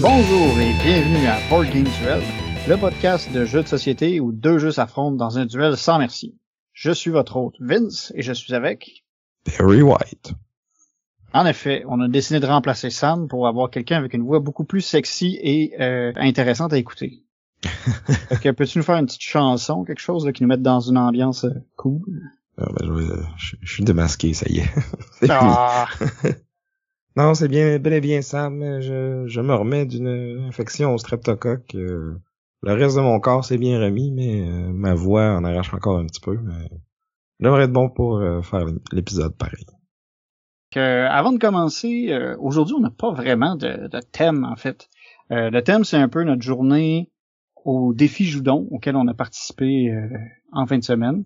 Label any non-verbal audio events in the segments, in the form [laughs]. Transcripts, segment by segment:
Bonjour et bienvenue à Board Game Duel, le podcast de jeux de société où deux jeux s'affrontent dans un duel sans merci. Je suis votre hôte Vince et je suis avec Perry White. En effet, on a décidé de remplacer Sam pour avoir quelqu'un avec une voix beaucoup plus sexy et euh, intéressante à écouter. [laughs] que peux-tu nous faire une petite chanson, quelque chose là, qui nous mette dans une ambiance euh, cool? Ah, ben, je, vais- je- je suis démasqué, ça y est. [laughs] Ah, [laughs] non, c'est bien, bel et bien Sam. Je, je me remets d'une infection au streptocoque. euh, le reste de mon corps s'est bien remis, mais euh, ma voix en arrache encore un petit peu. Mais je devrais être bon pour euh, faire l'épisode pareil. que, avant de commencer, euh, aujourd'hui on n'a pas vraiment de, thème en fait. Euh, le thème c'est un peu notre journée au défi Joudon auquel on a participé euh, en fin de semaine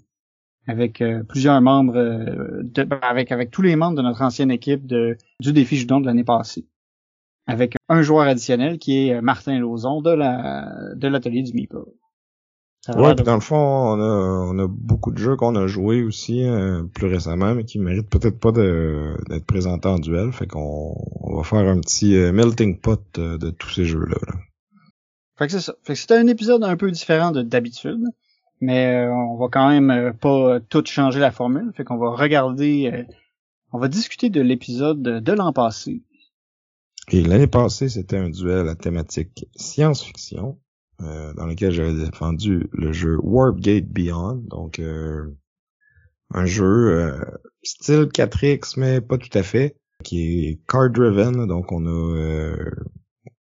avec euh, plusieurs membres, euh, avec tous les membres de notre ancienne équipe du défi Joudon de l'année passée, avec un joueur additionnel qui est Martin Lauzon de la de l'atelier du Meeple. Ça a Ouais, puis dans le fond, on a, on a beaucoup de jeux qu'on a joués aussi euh, plus récemment, mais qui méritent peut-être pas d'être présentés en duel. Fait qu'on on va faire un petit euh, melting pot euh, de tous ces jeux-là. là. Fait que c'est ça. Fait que c'était un épisode un peu différent de d'habitude, mais euh, on va quand même euh, pas tout changer la formule. Fait qu'on va regarder, euh, on va discuter de l'épisode de, de l'an passé. Et l'année passée, c'était un duel à thématique science-fiction, euh, dans lequel j'avais défendu le jeu Warpgate Beyond, donc euh, un jeu euh, style 4X, mais pas tout à fait, qui est card-driven, donc on a euh,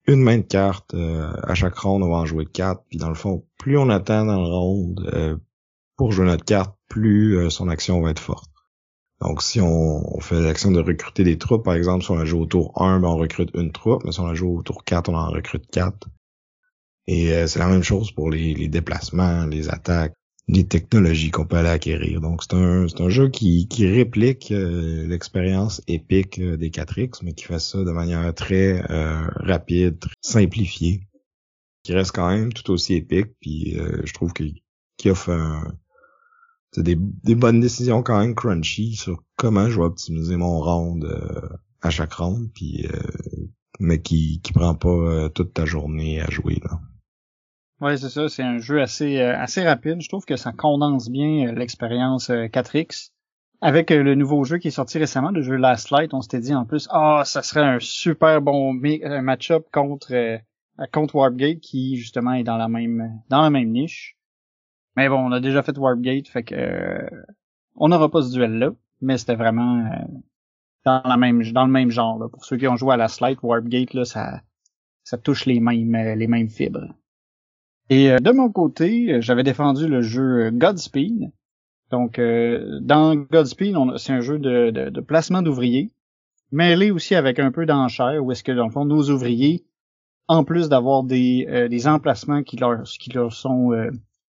une main de cartes, euh, à chaque ronde on va en jouer quatre, puis dans le fond, plus on attend dans le ronde euh, pour jouer notre carte, plus son action va être forte. Donc, si on, on fait l'action de recruter des troupes, par exemple, si on la joue au tour 1, ben, on recrute une troupe, mais si on la joue au tour 4, on en recrute 4. Et euh, c'est la même chose pour les, les déplacements, les attaques, les technologies qu'on peut aller acquérir. Donc, c'est un, un jeu qui, qui réplique euh, l'expérience épique euh, des 4X, mais qui fait ça de manière très euh, rapide, simplifiée, qui reste quand même tout aussi épique, puis euh, je trouve qu'il qu'il offre un, c'est des, des bonnes décisions quand même crunchy sur comment je vais optimiser mon round euh, à chaque round, puis euh, mais qui qui prend pas euh, toute ta journée à jouer là. Ouais, c'est ça. C'est un jeu assez euh, assez rapide. Je trouve que ça condense bien euh, l'expérience euh, 4X. Avec le nouveau jeu qui est sorti récemment, le jeu Last Light, on s'était dit en plus, ah, ça serait un super bon match-up contre contre Warpgate qui justement est dans la même dans la même niche. Mais bon, on a déjà fait Warpgate, fait que euh, on n'aura pas ce duel-là, mais c'était vraiment euh, dans la même dans le même genre. Là. Pour ceux qui ont joué à Last Light, Warpgate, là, ça ça touche les mêmes euh, les mêmes fibres. Et euh, de mon côté, j'avais défendu le jeu Godspeed. Donc, euh, dans Godspeed, c'est un jeu de, de, de placement d'ouvriers, mêlé aussi avec un peu d'enchères, où est-ce que, dans le fond, nos ouvriers, en plus d'avoir des, euh, des emplacements qui leur, qui leur sont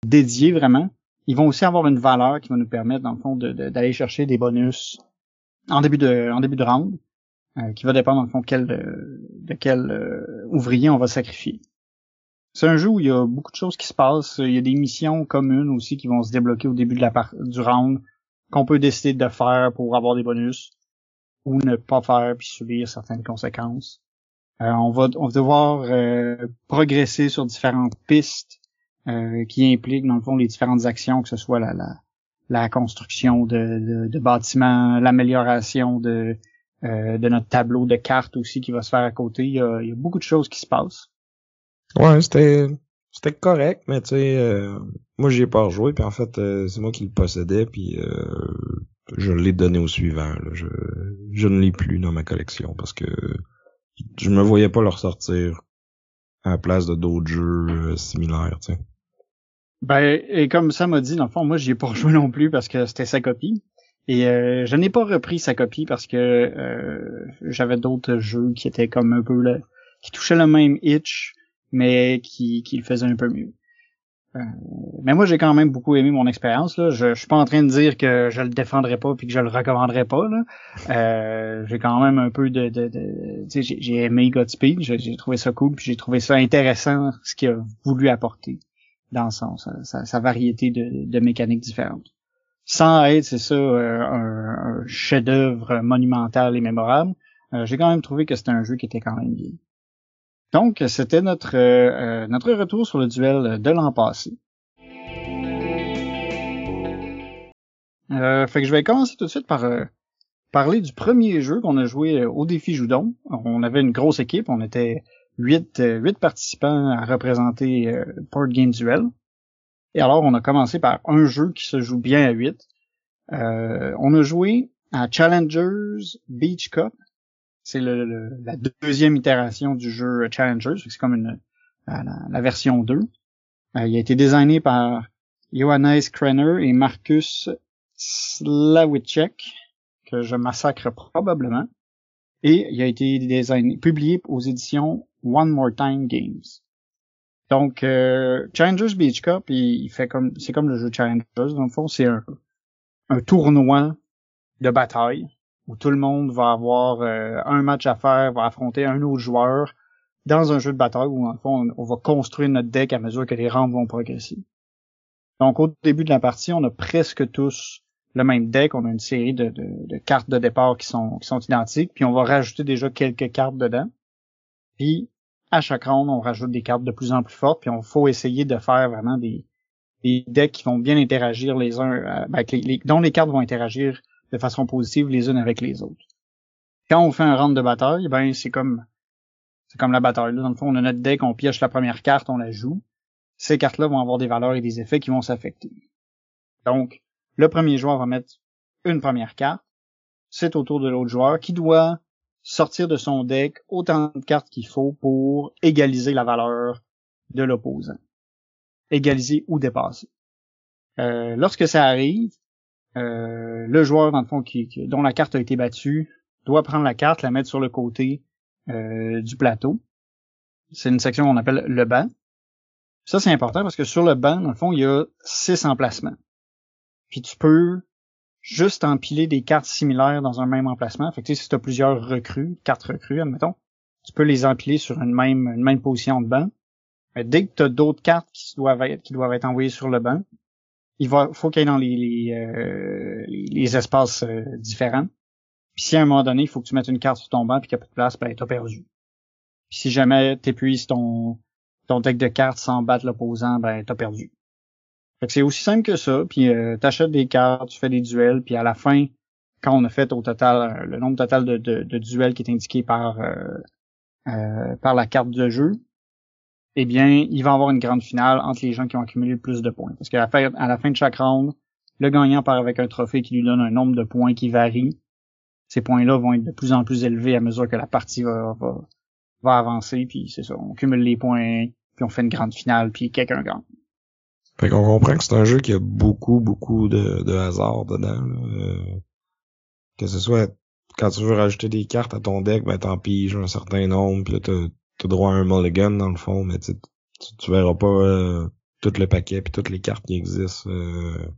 dédiés vraiment, ils vont aussi avoir une valeur qui va nous permettre, dans le fond, d'aller chercher des bonus en début de, en début de round, euh, qui va dépendre, dans le fond, quel, euh, de quel euh, ouvrier on va sacrifier. C'est un jeu où il y a beaucoup de choses qui se passent. Il y a des missions communes aussi qui vont se débloquer au début de la du round qu'on peut décider de faire pour avoir des bonus ou ne pas faire puis subir certaines conséquences. Euh, on va on va devoir euh, progresser sur différentes pistes euh, qui impliquent dans le fond les différentes actions, que ce soit la la, la construction de, de, de bâtiments, l'amélioration de euh, de notre tableau de cartes aussi qui va se faire à côté. Il y a, il y a beaucoup de choses qui se passent. Ouais, c'était c'était correct, mais tu sais, euh, moi j'y ai pas rejoué, puis en fait euh, c'est moi qui le possédais, puis euh, je l'ai donné au suivant. là. Je je ne l'ai plus dans ma collection parce que je me voyais pas le ressortir à la place de d'autres jeux similaires, tu sais. Ben, et comme ça m'a dit, dans le fond, moi, j'y ai pas [laughs] rejoué non plus parce que c'était sa copie. Et euh, je n'ai pas repris sa copie parce que euh, j'avais d'autres jeux qui étaient comme un peu là, qui touchaient le même itch, mais qui, qui le faisaient un peu mieux. Euh, mais moi, j'ai quand même beaucoup aimé mon expérience. Là. Je, je suis pas en train de dire que je le défendrai pas puis que je le recommanderai pas. Là. Euh, j'ai quand même un peu de, de, de j'ai, aimé Godspeed. J'ai, j'ai trouvé ça cool puis j'ai trouvé ça intéressant ce qu'il a voulu apporter dans son, sa, sa, variété de, de, mécaniques différentes. Sans être, c'est ça, euh, un, un chef-d'œuvre monumental et mémorable, euh, j'ai quand même trouvé que c'était un jeu qui était quand même bien. Donc, c'était notre, euh, notre retour sur le duel de l'an passé. Euh, fait que je vais commencer tout de suite par euh, parler du premier jeu qu'on a joué au défi Joudon. On avait une grosse équipe, on était huit, huit participants à représenter Port Game Duel. Et alors, on a commencé par un jeu qui se joue bien à 8. on a joué à Challengers Beach Cup c'est la deuxième itération du jeu Challengers, c'est comme la, version 2. Euh, il a été designé par Johannes Krenner et Marcus Slawicek, que je massacre probablement. Et il a été designé, publié aux éditions One More Time Games. Donc, euh, Challengers Beach Cup, il, fait comme, c'est comme le jeu Challengers. Dans le fond, c'est un, un tournoi de bataille où tout le monde va avoir euh, un match à faire, va affronter un autre joueur dans un jeu de bataille où, en fond, on, va construire notre deck à mesure que les rangs vont progresser. Donc, au début de la partie, on a presque tous le même deck. On a une série de, de, cartes de départ qui sont, qui sont identiques, puis on va rajouter déjà quelques cartes dedans. Puis, à chaque round, on rajoute des cartes de plus en plus fortes, puis on faut essayer de faire vraiment des, des decks qui vont bien interagir les uns, euh, ben, les, dont les cartes vont interagir de façon positive les unes avec les autres. Quand on fait un round de bataille, ben c'est comme c'est comme la bataille. Dans le fond, on a notre deck, on pioche la première carte, on la joue. Ces cartes-là vont avoir des valeurs et des effets qui vont s'affecter. Donc, le premier joueur va mettre une première carte. C'est au tour de l'autre joueur qui doit sortir de son deck autant de cartes qu'il faut pour égaliser la valeur de l'opposant. Égaliser ou dépasser. Euh, lorsque ça arrive, euh, le joueur, dans le fond, qui, dont la carte a été battue, doit prendre la carte, la mettre sur le côté euh, du plateau. C'est une section qu'on appelle le banc. Ça, c'est important parce que sur le banc, dans le fond, il y a six emplacements. Puis tu peux juste empiler des cartes similaires dans un même emplacement. Fait que, si tu as plusieurs recrues, cartes recrues, admettons, tu peux les empiler sur une même, une position de banc. Mais dès que tu as d'autres cartes qui doivent être, envoyées sur le banc, il faut qu'il y ait dans les les, euh, espaces euh, différents. Puis si à un moment donné, il faut que tu mettes une carte sur ton banc puis qu'il n'y a pas de place, ben t'as perdu. Puis si jamais t'épuises ton ton deck de cartes sans battre l'opposant, ben t'as perdu. Fait que c'est aussi simple que ça. Puis euh, t'achètes des cartes, tu fais des duels, puis à la fin, quand on a fait au total le nombre total de, duels qui est indiqué par par la carte de jeu, eh bien, il va y avoir une grande finale entre les gens qui ont accumulé le plus de points. Parce qu'à la fin, à la fin de chaque round, le gagnant part avec un trophée qui lui donne un nombre de points qui varie. Ces points-là vont être de plus en plus élevés à mesure que la partie va, va, avancer, puis c'est ça, on cumule les points, puis on fait une grande finale, puis quelqu'un gagne. Fait qu'on comprend que c'est un jeu qui a beaucoup, beaucoup de, de hasard dedans. Euh, que ce soit quand tu veux rajouter des cartes à ton deck, ben t'en piges un certain nombre, puis là t'as droit à un mulligan dans le fond, mais tu, tu verras pas euh, tout le paquet puis toutes les cartes qui existent euh,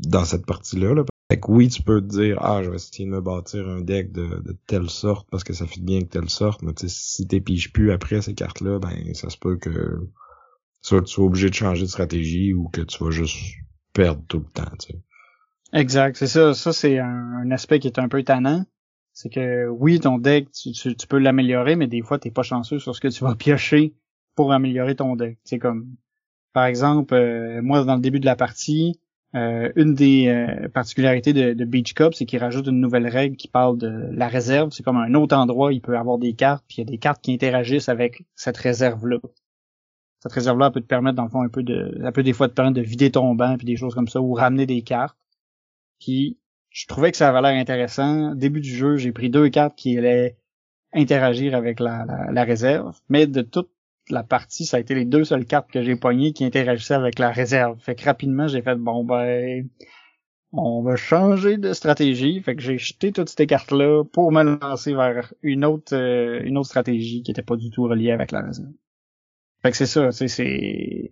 dans, cette partie-là. Là. Fait que oui, tu peux te dire Ah, je vais essayer de me bâtir un deck de, de telle sorte parce que ça fait bien que telle sorte, mais si t'épiges plus après ces cartes-là, ben ça se peut que soit tu sois obligé de changer de stratégie ou que tu vas juste perdre tout le temps. Exact, c'est ça. Ça, c'est un, aspect qui est un peu tannant. C'est que oui, ton deck, tu, tu, peux l'améliorer, mais des fois, t'es pas chanceux sur ce que tu vas [laughs] piocher pour améliorer ton deck. C'est comme, par exemple, euh, moi, dans le début de la partie, euh, une des euh, particularités de, de, Beach Cup, c'est qu'il rajoute une nouvelle règle qui parle de la réserve. C'est comme un autre endroit, il peut avoir des cartes, puis il y a des cartes qui interagissent avec cette réserve-là. Cette réserve-là peut te permettre, dans le fond, un peu de, des fois te permettre de vider ton banc, puis des choses comme ça, ou ramener des cartes. Puis je trouvais que ça avait l'air intéressant. Début du jeu, j'ai pris deux cartes qui allaient interagir avec la, réserve, mais de toute la partie, ça a été les deux seules cartes que j'ai pognées qui interagissaient avec la réserve. Fait que rapidement, j'ai fait bon ben on va changer de stratégie. Fait que j'ai jeté toutes ces cartes-là pour me lancer vers une autre euh, une autre stratégie qui était pas du tout reliée avec la réserve. Fait que c'est ça, tu sais, c'est,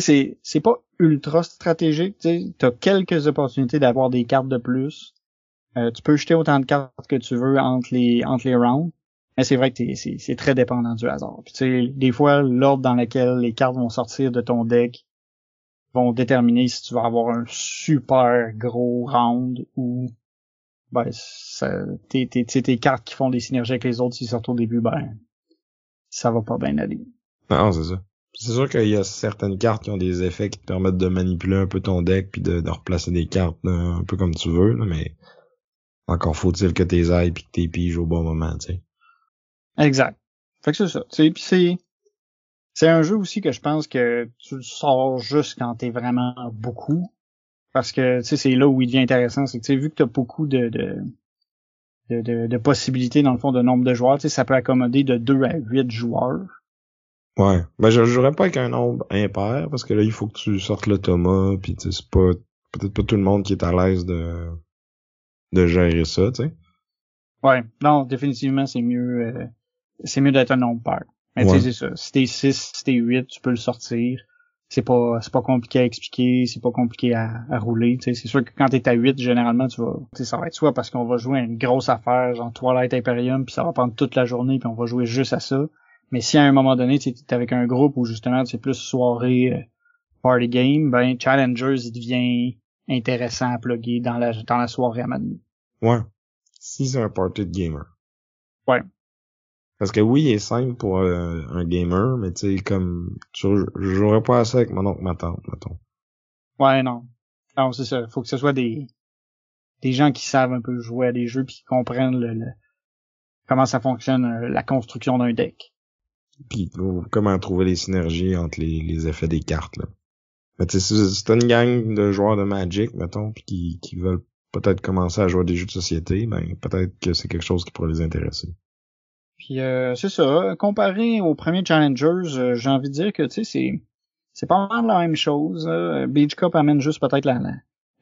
c'est, c'est pas ultra stratégique, tu t'as quelques opportunités d'avoir des cartes de plus. Euh, tu peux jeter autant de cartes que tu veux entre les, entre les rounds. Mais c'est vrai que c'est, c'est très dépendant du hasard. Puis tu sais, des fois, l'ordre dans lequel les cartes vont sortir de ton deck vont déterminer si tu vas avoir un super gros round ou ben, tes, tes, tes cartes qui font des synergies avec les autres, s'ils sortent au début, ben, ça va pas bien aller. Non, c'est ça. C'est sûr qu'il y a certaines cartes qui ont des effets qui te permettent de manipuler un peu ton deck puis de, de replacer des cartes un peu comme tu veux, mais encore faut-il que tes ailles puis que tes piges au bon moment, tu sais. Exact. Fait que c'est ça. Puis c'est c'est un jeu aussi que je pense que tu le sors juste quand t'es vraiment beaucoup. Parce que tu sais, c'est là où il devient intéressant. C'est que tu sais, vu que t'as beaucoup de, de de, de, possibilités dans le fond de nombre de joueurs, tu sais, ça peut accommoder de 2 à 8 joueurs. Ouais. Ben je jouerais pas avec un nombre impair parce que là il faut que tu sortes l'automa puis c'est pas peut-être pas tout le monde qui est à l'aise de de gérer ça, tu sais. Ouais, non, définitivement c'est mieux euh, c'est mieux d'être un nombre pair. Mais tu sais c'est ça, si t'es 6, si t'es 8, tu peux le sortir. C'est pas c'est pas compliqué à expliquer, c'est pas compliqué à, à rouler, tu sais, c'est sûr que quand t'es à 8 généralement tu vas tu sais ça va être soit parce qu'on va jouer à une grosse affaire genre Twilight Imperium puis ça va prendre toute la journée puis on va jouer juste à ça. Mais si à un moment donné tu es avec un groupe où justement c'est plus soirée euh, party game, ben Challengers il devient intéressant à plugger dans la dans la soirée à Madden. Ouais. Si c'est un party de gamer. Ouais. Parce que oui, il est simple pour euh, un gamer, mais tu sais, comme, je jouerais pas assez avec mon oncle, ma tante, mettons. Ouais, non. Non, c'est ça. Faut que ce soit des, des gens qui savent un peu jouer à des jeux puis qui comprennent le, comment ça fonctionne, euh, la construction d'un deck. Puis comment trouver les synergies entre les, les effets des cartes, là. Mais tu sais, c'est une gang de joueurs de Magic, mettons, puis qui, qui veulent peut-être commencer à jouer à des jeux de société, ben peut-être que c'est quelque chose qui pourrait les intéresser. Puis euh, c'est ça, comparé aux premiers Challengers, euh, j'ai envie de dire que tu sais c'est c'est pas mal la même chose. Beach Cup amène juste peut-être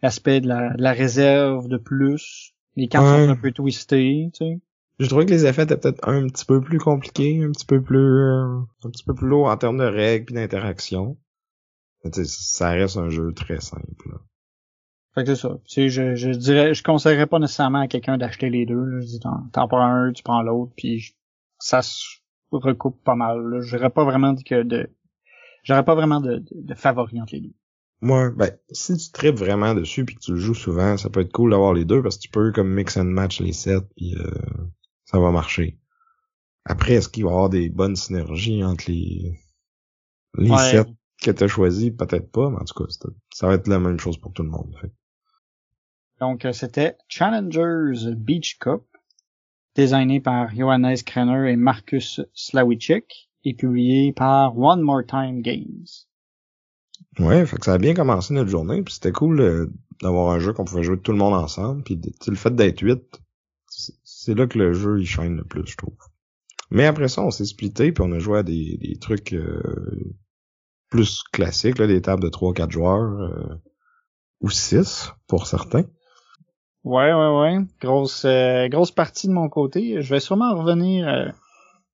l'aspect de, la, de la réserve de plus. Les cartes sont un peu twistées, tu sais. Je trouvais que les effets étaient peut-être un petit peu plus compliqués, un petit peu plus euh, un petit peu plus lourd en termes de règles et d'interaction. Ça reste un jeu très simple. Là. Fait que c'est ça. Tu je, je dirais, je conseillerais pas nécessairement à quelqu'un d'acheter les deux. Là. Je dis, t'en prends un, tu prends l'autre, puis ça se recoupe pas mal. J'aurais pas vraiment que de, j'aurais pas vraiment de, de, favoris entre les deux. Moi, ben, si tu tripes vraiment dessus puis que tu le joues souvent, ça peut être cool d'avoir les deux parce que tu peux comme mix and match les sets puis euh, ça va marcher. Après, est-ce qu'il va y avoir des bonnes synergies entre les les sets que tu as choisis? Peut-être pas, mais en tout cas, ça va être la même chose pour tout le monde. Fait. Donc, euh, c'était Challengers Beach Cup, designé par Johannes Krenner et Marcus Slawicek, et publié par One More Time Games. Ouais, fait que ça a bien commencé notre journée, puis c'était cool euh, d'avoir un jeu qu'on pouvait jouer tout le monde ensemble, puis le fait d'être huit, c'est là que le jeu il shine le plus, je trouve. Mais après ça, on s'est splitté, puis on a joué à des, trucs euh, plus classiques, là, des tables de 3-4 joueurs, ou 6 pour certains. Ouais, ouais, ouais. Grosse, euh, grosse partie de mon côté. Je vais sûrement revenir, euh,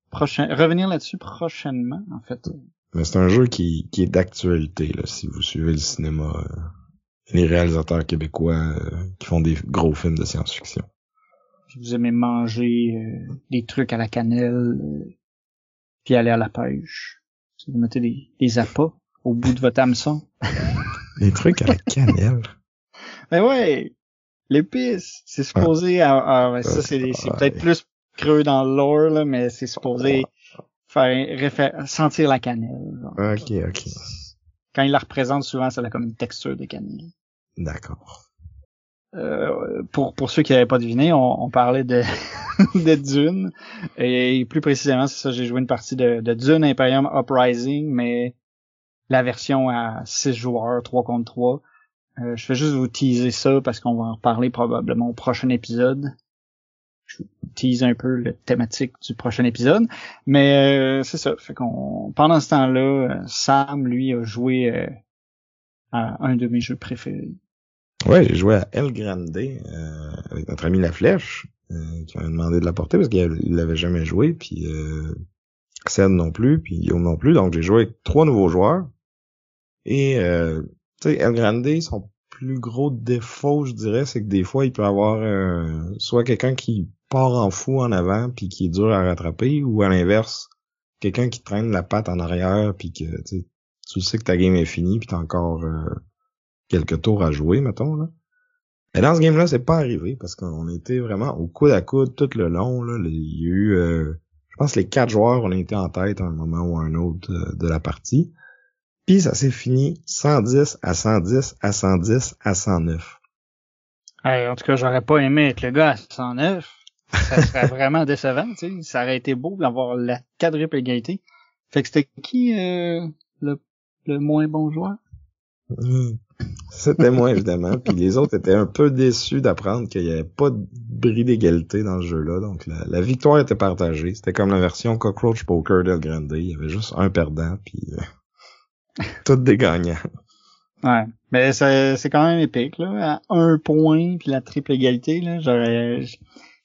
prochain, revenir là-dessus prochainement, en fait. Mais c'est un jeu qui, qui est d'actualité, là, si vous suivez le cinéma. Euh, les réalisateurs québécois qui font des gros films de science-fiction. Si vous aimez manger des trucs à la cannelle, puis aller à la pêche. Si vous mettez des, des appâts au bout de votre hameçon. [laughs] des trucs à la cannelle. [laughs] Ben ouais, L'épice, c'est supposé, ah, ça c'est, peut-être plus creux dans le lore, là, mais c'est supposé faire sentir la cannelle. ok, ok. Quand il la représente, souvent, ça a comme une texture de cannelle. D'accord. Euh, pour pour ceux qui n'avaient pas deviné, on, on parlait de [laughs] de Dune et plus précisément, c'est ça, j'ai joué une partie de, de Dune Imperium Uprising, mais la version à 6 joueurs, 3 contre 3. Euh, je vais juste vous teaser ça parce qu'on va en reparler probablement au prochain épisode. Je vous tease un peu la thématique du prochain épisode. Mais euh, c'est ça. Fait qu'on pendant ce temps-là, euh, Sam, lui, a joué à un de mes jeux préférés. Ouais, j'ai joué à El Grande avec notre ami La Flèche, qui m'a demandé de la porter parce qu'il l'avait jamais joué. Puis Ced non plus, puis Guillaume non plus. Donc j'ai joué avec trois nouveaux joueurs. Et euh, tu sais, El Grande, son plus gros défaut, je dirais, c'est que des fois, il peut avoir euh, soit quelqu'un qui part en fou en avant puis qui est dur à rattraper, ou à l'inverse, quelqu'un qui traîne la patte en arrière puis que tu sais que ta game est finie puis t'as encore euh, quelques tours à jouer, mettons. Là. Mais dans ce game-là, c'est pas arrivé parce qu'on était vraiment au coude à coude tout le long. Là. Il y a eu, euh, je pense, les quatre joueurs ont été en tête à un moment ou à un autre euh, de la partie. Puis ça s'est fini 110 à 110 à 110 à 109. en tout cas, j'aurais pas aimé être le gars à 109. Ça serait [laughs] vraiment décevant, tu sais. Ça aurait été beau d'avoir la quadruple égalité. Fait que c'était qui euh, le, le moins bon joueur? Hmm. C'était moi, évidemment. Puis les autres étaient un peu déçus d'apprendre qu'il n'y avait pas de bris d'égalité dans ce jeu-là. Donc la, victoire était partagée. C'était comme la version Cockroach Poker d'El Grande. Il y avait juste un perdant, puis euh, [laughs] tout des gagnants. Ouais, mais c'est quand même épique, là. À un point, puis la triple égalité, là, j'aurais...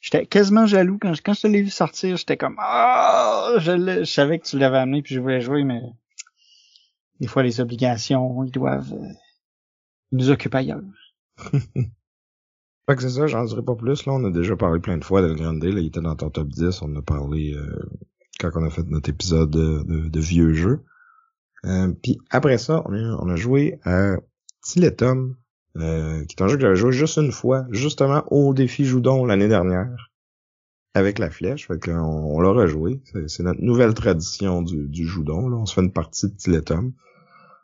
J'étais quasiment jaloux quand, quand je te l'ai vu sortir, j'étais comme ah, je, je savais que tu l'avais amené puis je voulais jouer, mais des fois les obligations, ils doivent euh, nous occuper ailleurs. [laughs] fait que c'est ça, j'en dirai pas plus. Là, on a déjà parlé plein de fois d'El Grande. Là, il était dans ton top 10. On a parlé euh, quand on a fait notre épisode de, de, vieux jeux. Euh, puis après ça, on a, on a joué à Tiletum, euh, qui est un jeu que j'avais joué juste une fois, justement au défi Joudon l'année dernière, avec la flèche. Fait qu'on on, l'a rejoué. C'est notre nouvelle tradition du, du Joudon. Là. On se fait une partie de Tiletum.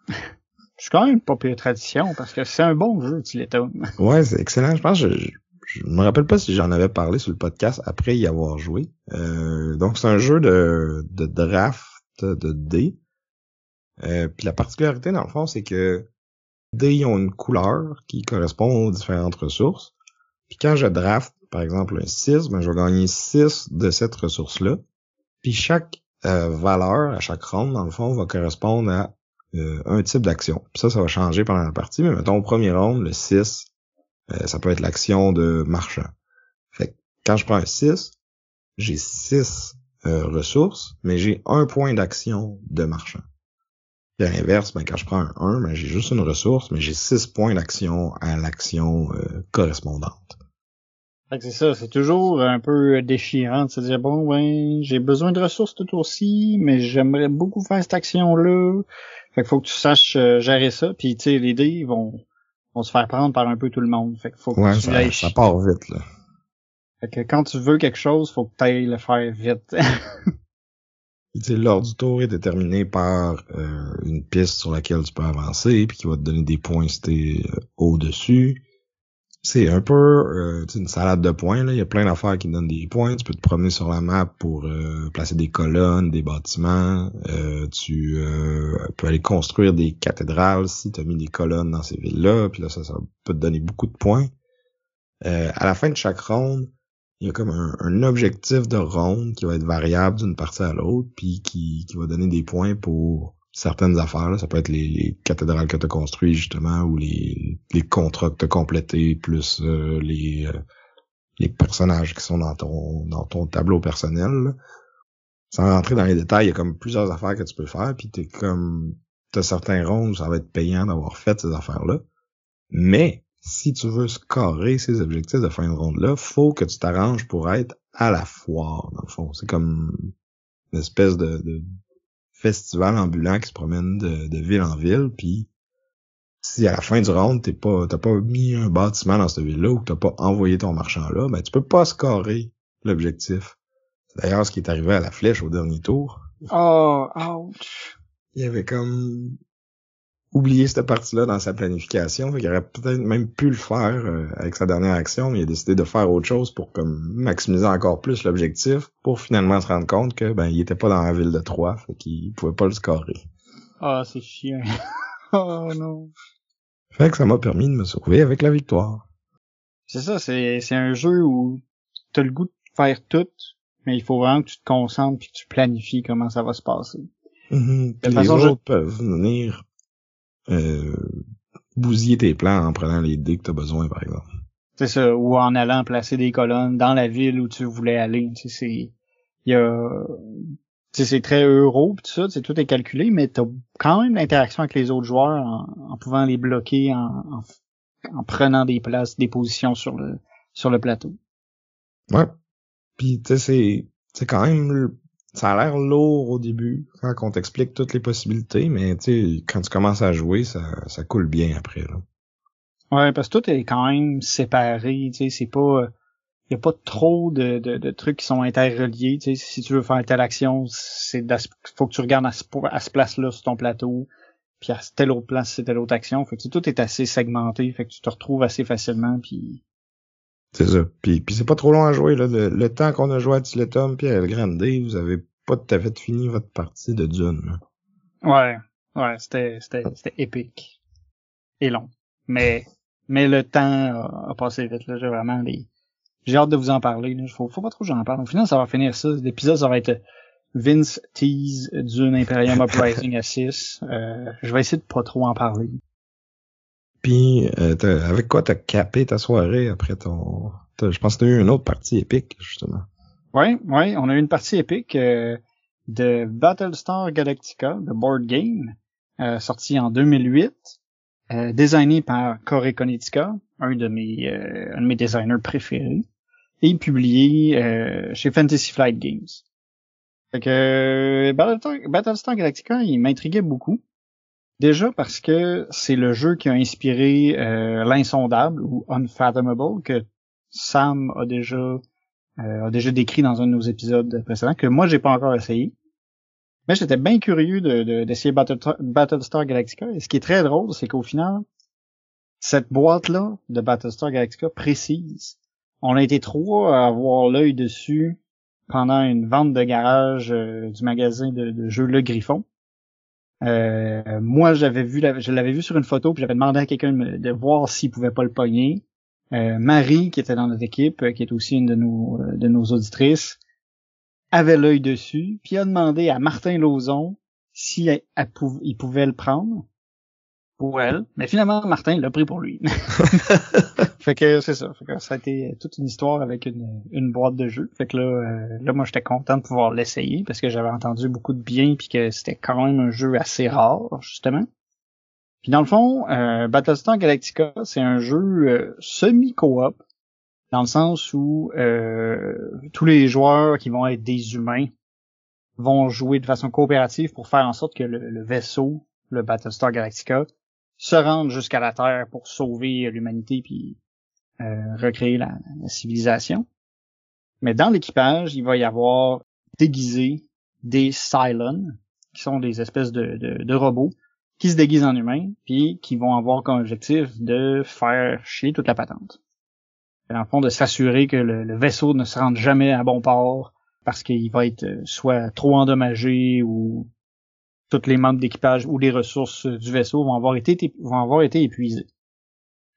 [laughs] C'est quand même pas pire tradition parce que c'est un bon jeu, Tiletum. [laughs] ouais, c'est excellent. Je pense je, je, me rappelle pas si j'en avais parlé sur le podcast après y avoir joué. Euh, donc c'est un jeu de, de draft de dés. Euh, puis la particularité dans le fond, c'est que dés ont une couleur qui correspond aux différentes ressources. Puis quand je draft, par exemple, un 6, ben, je vais gagner 6 de cette ressource-là. Puis chaque euh, valeur à chaque ronde, dans le fond, va correspondre à euh, un type d'action. Ça, ça va changer pendant la partie, mais mettons au premier round, le 6, euh, ça peut être l'action de marchand. Fait que quand je prends un 6, j'ai 6 euh, ressources, mais j'ai un point d'action de marchand. À l'inverse, ben, quand je prends un 1, ben, j'ai juste une ressource, mais j'ai 6 points d'action à l'action correspondante. c'est ça, c'est toujours un peu déchirant de se dire bon ben j'ai besoin de ressources tout aussi, mais j'aimerais beaucoup faire cette action-là. Fait qu'il faut que tu saches euh, gérer ça. Puis tu sais, les dés vont, vont se faire prendre par un peu tout le monde. Fait qu'il faut que ouais, tu ça, ça part vite là. Fait que quand tu veux quelque chose, faut que tu ailles le faire vite. [laughs] l'ordre du tour est déterminé par euh, une piste sur laquelle tu peux avancer, puis qui va te donner des points si t'es euh, au-dessus c'est un peu euh, une salade de points. Là. Il y a plein d'affaires qui donnent des points. Tu peux te promener sur la map pour euh, placer des colonnes, des bâtiments. Euh, tu euh, peux aller construire des cathédrales si tu as mis des colonnes dans ces villes-là. Puis là, ça, ça peut te donner beaucoup de points. à la fin de chaque ronde, il y a comme un, un, objectif de ronde qui va être variable d'une partie à l'autre, puis qui, qui va donner des points pour certaines affaires. Là. Ça peut être les, cathédrales que tu as construites, justement, ou les, les contrats que tu as complétés, plus euh, les, euh, les personnages qui sont dans ton, dans ton tableau personnel. Sans rentrer dans les détails, il y a comme plusieurs affaires que tu peux faire, puis t'es comme t'as certains ronds où ça va être payant d'avoir fait ces affaires-là. Mais si tu veux scorer ces objectifs de fin de ronde-là, faut que tu t'arranges pour être à la foire, dans le fond. C'est comme une espèce de festival ambulant qui se promène de, ville en ville, puis si à la fin du round, t'es pas, t'as pas mis un bâtiment dans cette ville-là ou que t'as pas envoyé ton marchand là, ben tu peux pas scorer l'objectif. C'est d'ailleurs ce qui est arrivé à la flèche au dernier tour. Oh, ouch. Il y avait comme oublié cette partie-là dans sa planification. il aurait peut-être même pu le faire euh, avec sa dernière action, mais il a décidé de faire autre chose pour comme maximiser encore plus l'objectif, pour finalement se rendre compte que ben il était pas dans la ville de Troyes, fait qu'il pouvait pas le scorer. Ah, c'est chiant. [laughs] oh non. Fait que ça m'a permis de me sauver avec la victoire. C'est ça, c'est, c'est un jeu où t'as le goût de faire tout, mais il faut vraiment que tu te concentres et que tu planifies comment ça va se passer. Mm-hmm. les autres peuvent venir euh, bousiller tes plans en prenant les dés que t'as besoin, par exemple. C'est ça, ou en allant placer des colonnes dans la ville où tu voulais aller. Tu sais, il y a, c'est très euro pis tout ça, c'est tout est calculé, mais t'as quand même l'interaction avec les autres joueurs en, pouvant les bloquer, en, en, prenant des places, des positions sur le sur le plateau. Ouais. Puis tu sais c'est c'est quand même ça a l'air lourd au début quand on t'explique toutes les possibilités, mais tu quand tu commences à jouer, ça ça coule bien après là. Ouais, parce que tout est quand même séparé, tu sais, c'est pas il y a pas trop de, de, de, trucs qui sont interreliés. Tu sais, si tu veux faire telle action, c'est faut que tu regardes à ce, à ce place-là sur ton plateau, puis à telle autre place, c'est telle autre action. Fait que tout est assez segmenté, fait que tu te retrouves assez facilement, puis... C'est ça. Puis, puis c'est pas trop long à jouer. Là. Le, temps qu'on a joué à Tiletum puis à El Grande, vous avez pas tout à fait fini votre partie de Dune. Ouais, ouais, c'était c'était c'était épique et long. Mais mais le temps a, passé vite. Là, j'ai vraiment les j'ai hâte de vous en parler. Là. Faut, faut pas trop que j'en parle. Au final, ça va finir ça. L'épisode, ça va être Vince tease d'une Imperium Uprising à 6. Euh, je vais essayer de pas trop en parler. Puis, euh, avec quoi t'as capé ta soirée après ton... Je pense que t'as eu une autre partie épique, justement. Oui, oui, on a eu une partie épique euh, de Battlestar Galactica, de board game, euh, sorti en 2008, euh, designé par Corey Konietzka, un de mes, euh, un de mes designers préférés et publié euh, chez Fantasy Flight Games. Fait que Battlestar, Galactica, il m'intriguait beaucoup. Déjà parce que c'est le jeu qui a inspiré euh, l'insondable ou Unfathomable que Sam a déjà a déjà décrit dans un de nos épisodes précédents que moi j'ai pas encore essayé. Mais j'étais bien curieux d'essayer de, Battlestar Galactica. Et ce qui est très drôle, c'est qu'au final, cette boîte-là de Battlestar Galactica précise on a été trois à avoir l'œil dessus pendant une vente de garage euh, du magasin de, jeux Le Griffon. Euh, moi, j'avais vu, je l'avais vu sur une photo, puis j'avais demandé à quelqu'un de, voir s'il pouvait pas le pogner. Euh, Marie, qui était dans notre équipe, qui est aussi une de nos, auditrices, avait l'œil dessus, puis a demandé à Martin Lauzon s'il il pouvait le prendre pour elle. Mais finalement, Martin l'a pris pour lui. [laughs] [laughs] fait que c'est ça. Fait que ça a été toute une histoire avec une, une boîte de jeux. Fait que là, euh, là moi, j'étais content de pouvoir l'essayer parce que j'avais entendu beaucoup de bien puis que c'était quand même un jeu assez rare, justement. Puis dans le fond, euh, Battlestar Galactica, c'est un jeu euh, semi-coop dans le sens où euh, tous les joueurs qui vont être des humains vont jouer de façon coopérative pour faire en sorte que le, le vaisseau, le Battlestar Galactica, se rendre jusqu'à la Terre pour sauver l'humanité puis euh, recréer la, civilisation. Mais dans l'équipage, il va y avoir déguisé des Cylons, qui sont des espèces de, de, robots qui se déguisent en humains, puis qui vont avoir comme objectif de faire chier toute la patente. Dans le fond, de s'assurer que le, vaisseau ne se rende jamais à bon port parce qu'il va être euh, soit trop endommagé ou toutes les membres d'équipage ou les ressources du vaisseau vont avoir été vont épuisées.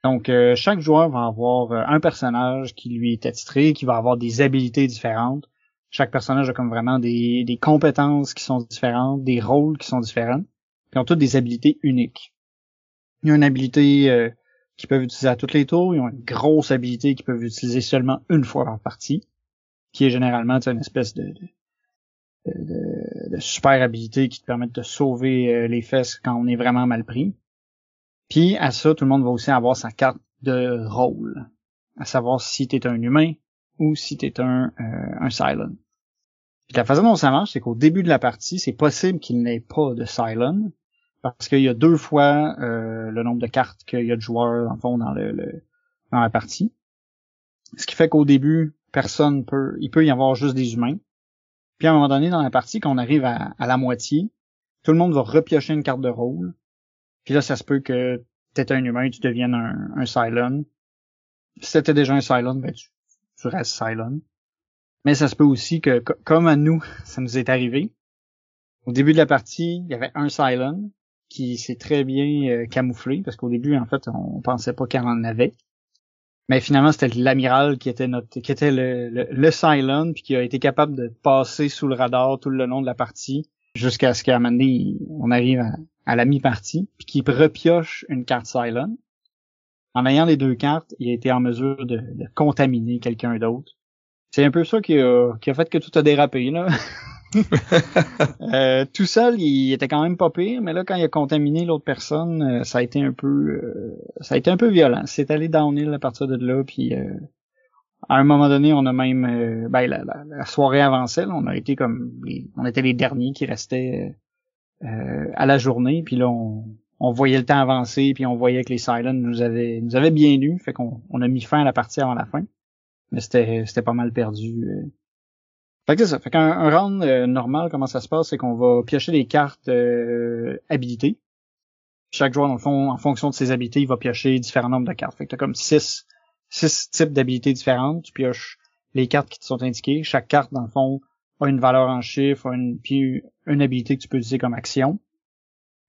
Donc euh, chaque joueur va avoir euh, un personnage qui lui est attitré, qui va avoir des habilités différentes. Chaque personnage a comme vraiment des, des compétences qui sont différentes, des rôles qui sont différents, puis ont toutes des habilités uniques. Ils ont une habilité euh, qu'ils peuvent utiliser à tous les tours, ils ont une grosse habilité qu'ils peuvent utiliser seulement une fois par partie, qui est généralement une espèce de, de, super habilités qui te permettent de sauver euh, les fesses quand on est vraiment mal pris. Puis à ça, tout le monde va aussi avoir sa carte de rôle, à savoir si t'es un humain ou si t'es un, euh, un Cylon. Puis la façon dont ça marche, c'est qu'au début de la partie, c'est possible qu'il n'ait pas de Cylon, parce qu'il y a deux fois euh, le nombre de cartes qu'il y a de joueurs en fond dans le, le, dans la partie. Ce qui fait qu'au début, personne peut, il peut y avoir juste des humains. Puis à un moment donné dans la partie, quand on arrive à, la moitié, tout le monde va repiocher une carte de rôle. Puis là, ça se peut que t'es un humain et tu deviennes un, un Cylon. Si t'étais déjà un Cylon, ben tu, restes Cylon. Mais ça se peut aussi que, comme à nous, [laughs] ça nous est arrivé. Au début de la partie, il y avait un Cylon qui s'est très bien euh, camouflé, parce qu'au début, en fait, on pensait pas qu'il en avait. Mais finalement, c'était l'amiral qui était notre, qui était le, le, le Cylon, puis qui a été capable de passer sous le radar tout le long de la partie, jusqu'à ce qu'à un moment donné, on arrive à, la mi-partie, puis qui repioche une carte Cylon. En ayant les deux cartes, il a été en mesure de, contaminer quelqu'un d'autre. C'est un peu ça qui qui a fait que tout a dérapé, là. [laughs] [laughs] euh, tout seul, il était quand même pas pire, mais là, quand il a contaminé l'autre personne, euh, ça a été un peu, euh, ça a été un peu violent. C'est allé downhill à partir de là, puis à un moment donné, on a même, ben, la, soirée avançait, on a été comme, on était les derniers qui restaient à la journée, puis là, on, voyait le temps avancer, puis on voyait que les Silent nous avaient, nous avaient bien lu, fait qu'on on a mis fin à la partie avant la fin. Mais c'était, c'était pas mal perdu. Fait que c'est ça. Fait qu'un round euh, normal, comment ça se passe, c'est qu'on va piocher des cartes euh, habilitées. Chaque joueur, dans le fond, en fonction de ses habilités, il va piocher différents nombres de cartes. Fait que t'as comme six, six types d'habilités différentes. Tu pioches les cartes qui te sont indiquées. Chaque carte, dans le fond, a une valeur en chiffres, une, puis une habilité que tu peux utiliser comme action.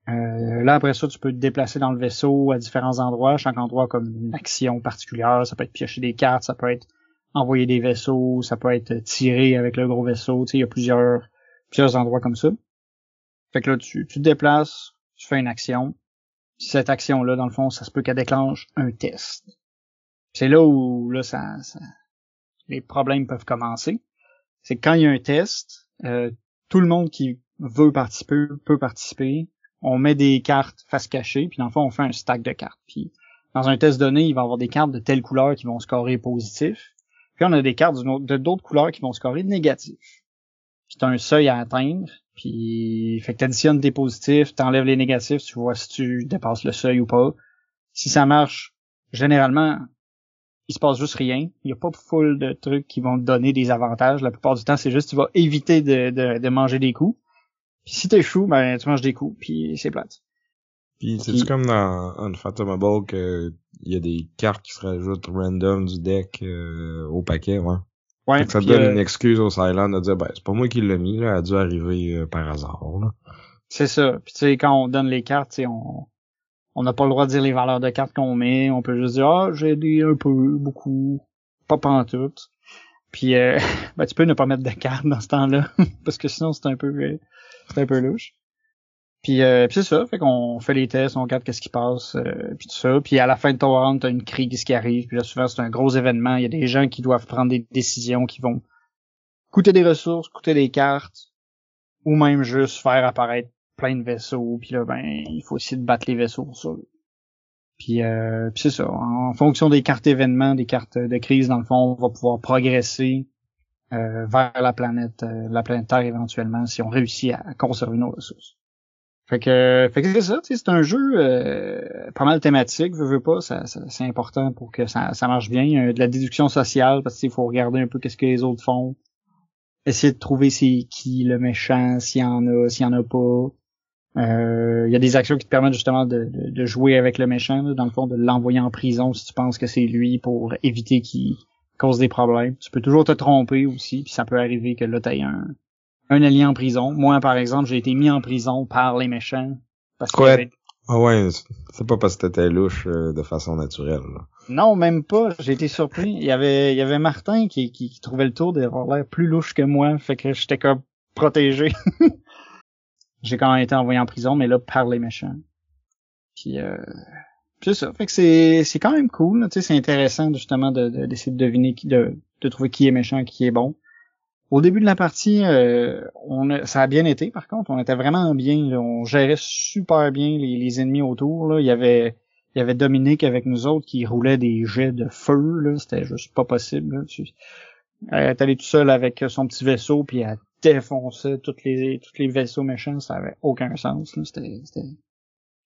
Euh, là, après ça, tu peux te déplacer dans le vaisseau à différents endroits. Chaque endroit comme une action particulière. Ça peut être piocher des cartes, ça peut être envoyer des vaisseaux, ça peut être tirer avec le gros vaisseau. Tu sais, il y a plusieurs, plusieurs endroits comme ça. Fait que là, tu, tu te déplaces, tu fais une action. Cette action-là, dans le fond, ça se peut qu'elle déclenche un test. C'est là où là, ça, ça, les problèmes peuvent commencer. C'est quand il y a un test, euh, tout le monde qui veut participer peut participer on met des cartes face cachée, puis dans le fond, on fait un stack de cartes. Puis dans un test donné, il va y avoir des cartes de telle couleur qui vont scorer positif. Puis on a des cartes de d'autres couleurs qui vont scorer négatif. Puis t'as un seuil à atteindre, puis fait que t'additionnes tes positifs, t'enlèves les négatifs, tu vois si tu dépasses le seuil ou pas. Si ça marche, généralement, il se passe juste rien. Il n'y a pas foule de trucs qui vont te donner des avantages. La plupart du temps, c'est juste tu vas éviter de, de manger des coups. Puis si t'échoues, ben tu manges des coups, puis c'est plate. Puis c'est comme dans Unfathomable que il y a des cartes qui se rajoutent random du deck euh, au paquet, ouais? Ouais. ça te donne euh, une excuse au Silent de dire ben c'est pas moi qui l'ai mis, là, elle a dû arriver euh, par hasard. Là. C'est ça. Puis tu sais, quand on donne les cartes, tu on on n'a pas le droit de dire les valeurs de cartes qu'on met. On peut juste dire ah j'ai des un peu, beaucoup, pas pantoute. Puis [laughs] ben tu peux ne pas mettre de cartes dans ce temps-là [laughs] parce que sinon c'est un peu c'est un peu louche. Puis, euh, c'est ça, fait qu'on fait les tests, on regarde qu'est-ce qui passe, euh, puis tout ça. Puis à la fin de ton round, t'as une crise qui arrive. Puis là, souvent, c'est un gros événement. Il y a des gens qui doivent prendre des décisions qui vont coûter des ressources, coûter des cartes, ou même juste faire apparaître plein de vaisseaux. Puis là, ben, il faut essayer de battre les vaisseaux pour ça. Puis, euh, puis c'est ça. En fonction des cartes événements, des cartes de crise, dans le fond, on va pouvoir progresser euh, vers la planète, euh, la planète Terre éventuellement, si on réussit à, conserver nos ressources. Fait que, fait que c'est ça, c'est un jeu euh, pas mal thématique, veux, veux pas, ça, c'est important pour que ça, ça marche bien. Il y a de la déduction sociale parce qu'il faut regarder un peu qu'est-ce que les autres font, essayer de trouver c'est qui le méchant, s'il y en a, s'il y en a pas. Il y a des actions qui te permettent justement de, de, jouer avec le méchant, dans le fond, de l'envoyer en prison si tu penses que c'est lui pour éviter qu'il cause des problèmes. Tu peux toujours te tromper aussi, puis ça peut arriver que là, t'aies un, un allié en prison. Moi, par exemple, j'ai été mis en prison par les méchants. Parce que Ah ouais, c'est pas parce que t'étais louche euh, de façon naturelle. Non, même pas. J'ai été surpris. Il y avait, il y avait Martin qui, qui, trouvait le tour d'avoir l'air plus louche que moi, fait que j'étais comme protégé. [laughs] j'ai quand même été envoyé en prison, mais là par les méchants. Puis euh, c'est ça. Fait que c'est, c'est quand même cool. Tu sais, c'est intéressant justement de, d'essayer de, deviner qui, de, de trouver qui est méchant et qui est bon. Au début de la partie, euh, on ça a bien été. Par contre, on était vraiment bien. On gérait super bien les, les ennemis autour. Là. Il y avait, il y avait Dominique avec nous autres qui roulait des jets de feu. Là. C'était juste pas possible. Là. Elle est allée tout seule avec son petit vaisseau puis elle défonçait toutes les, tous les vaisseaux méchants. Ça avait aucun sens. C'était, c'était,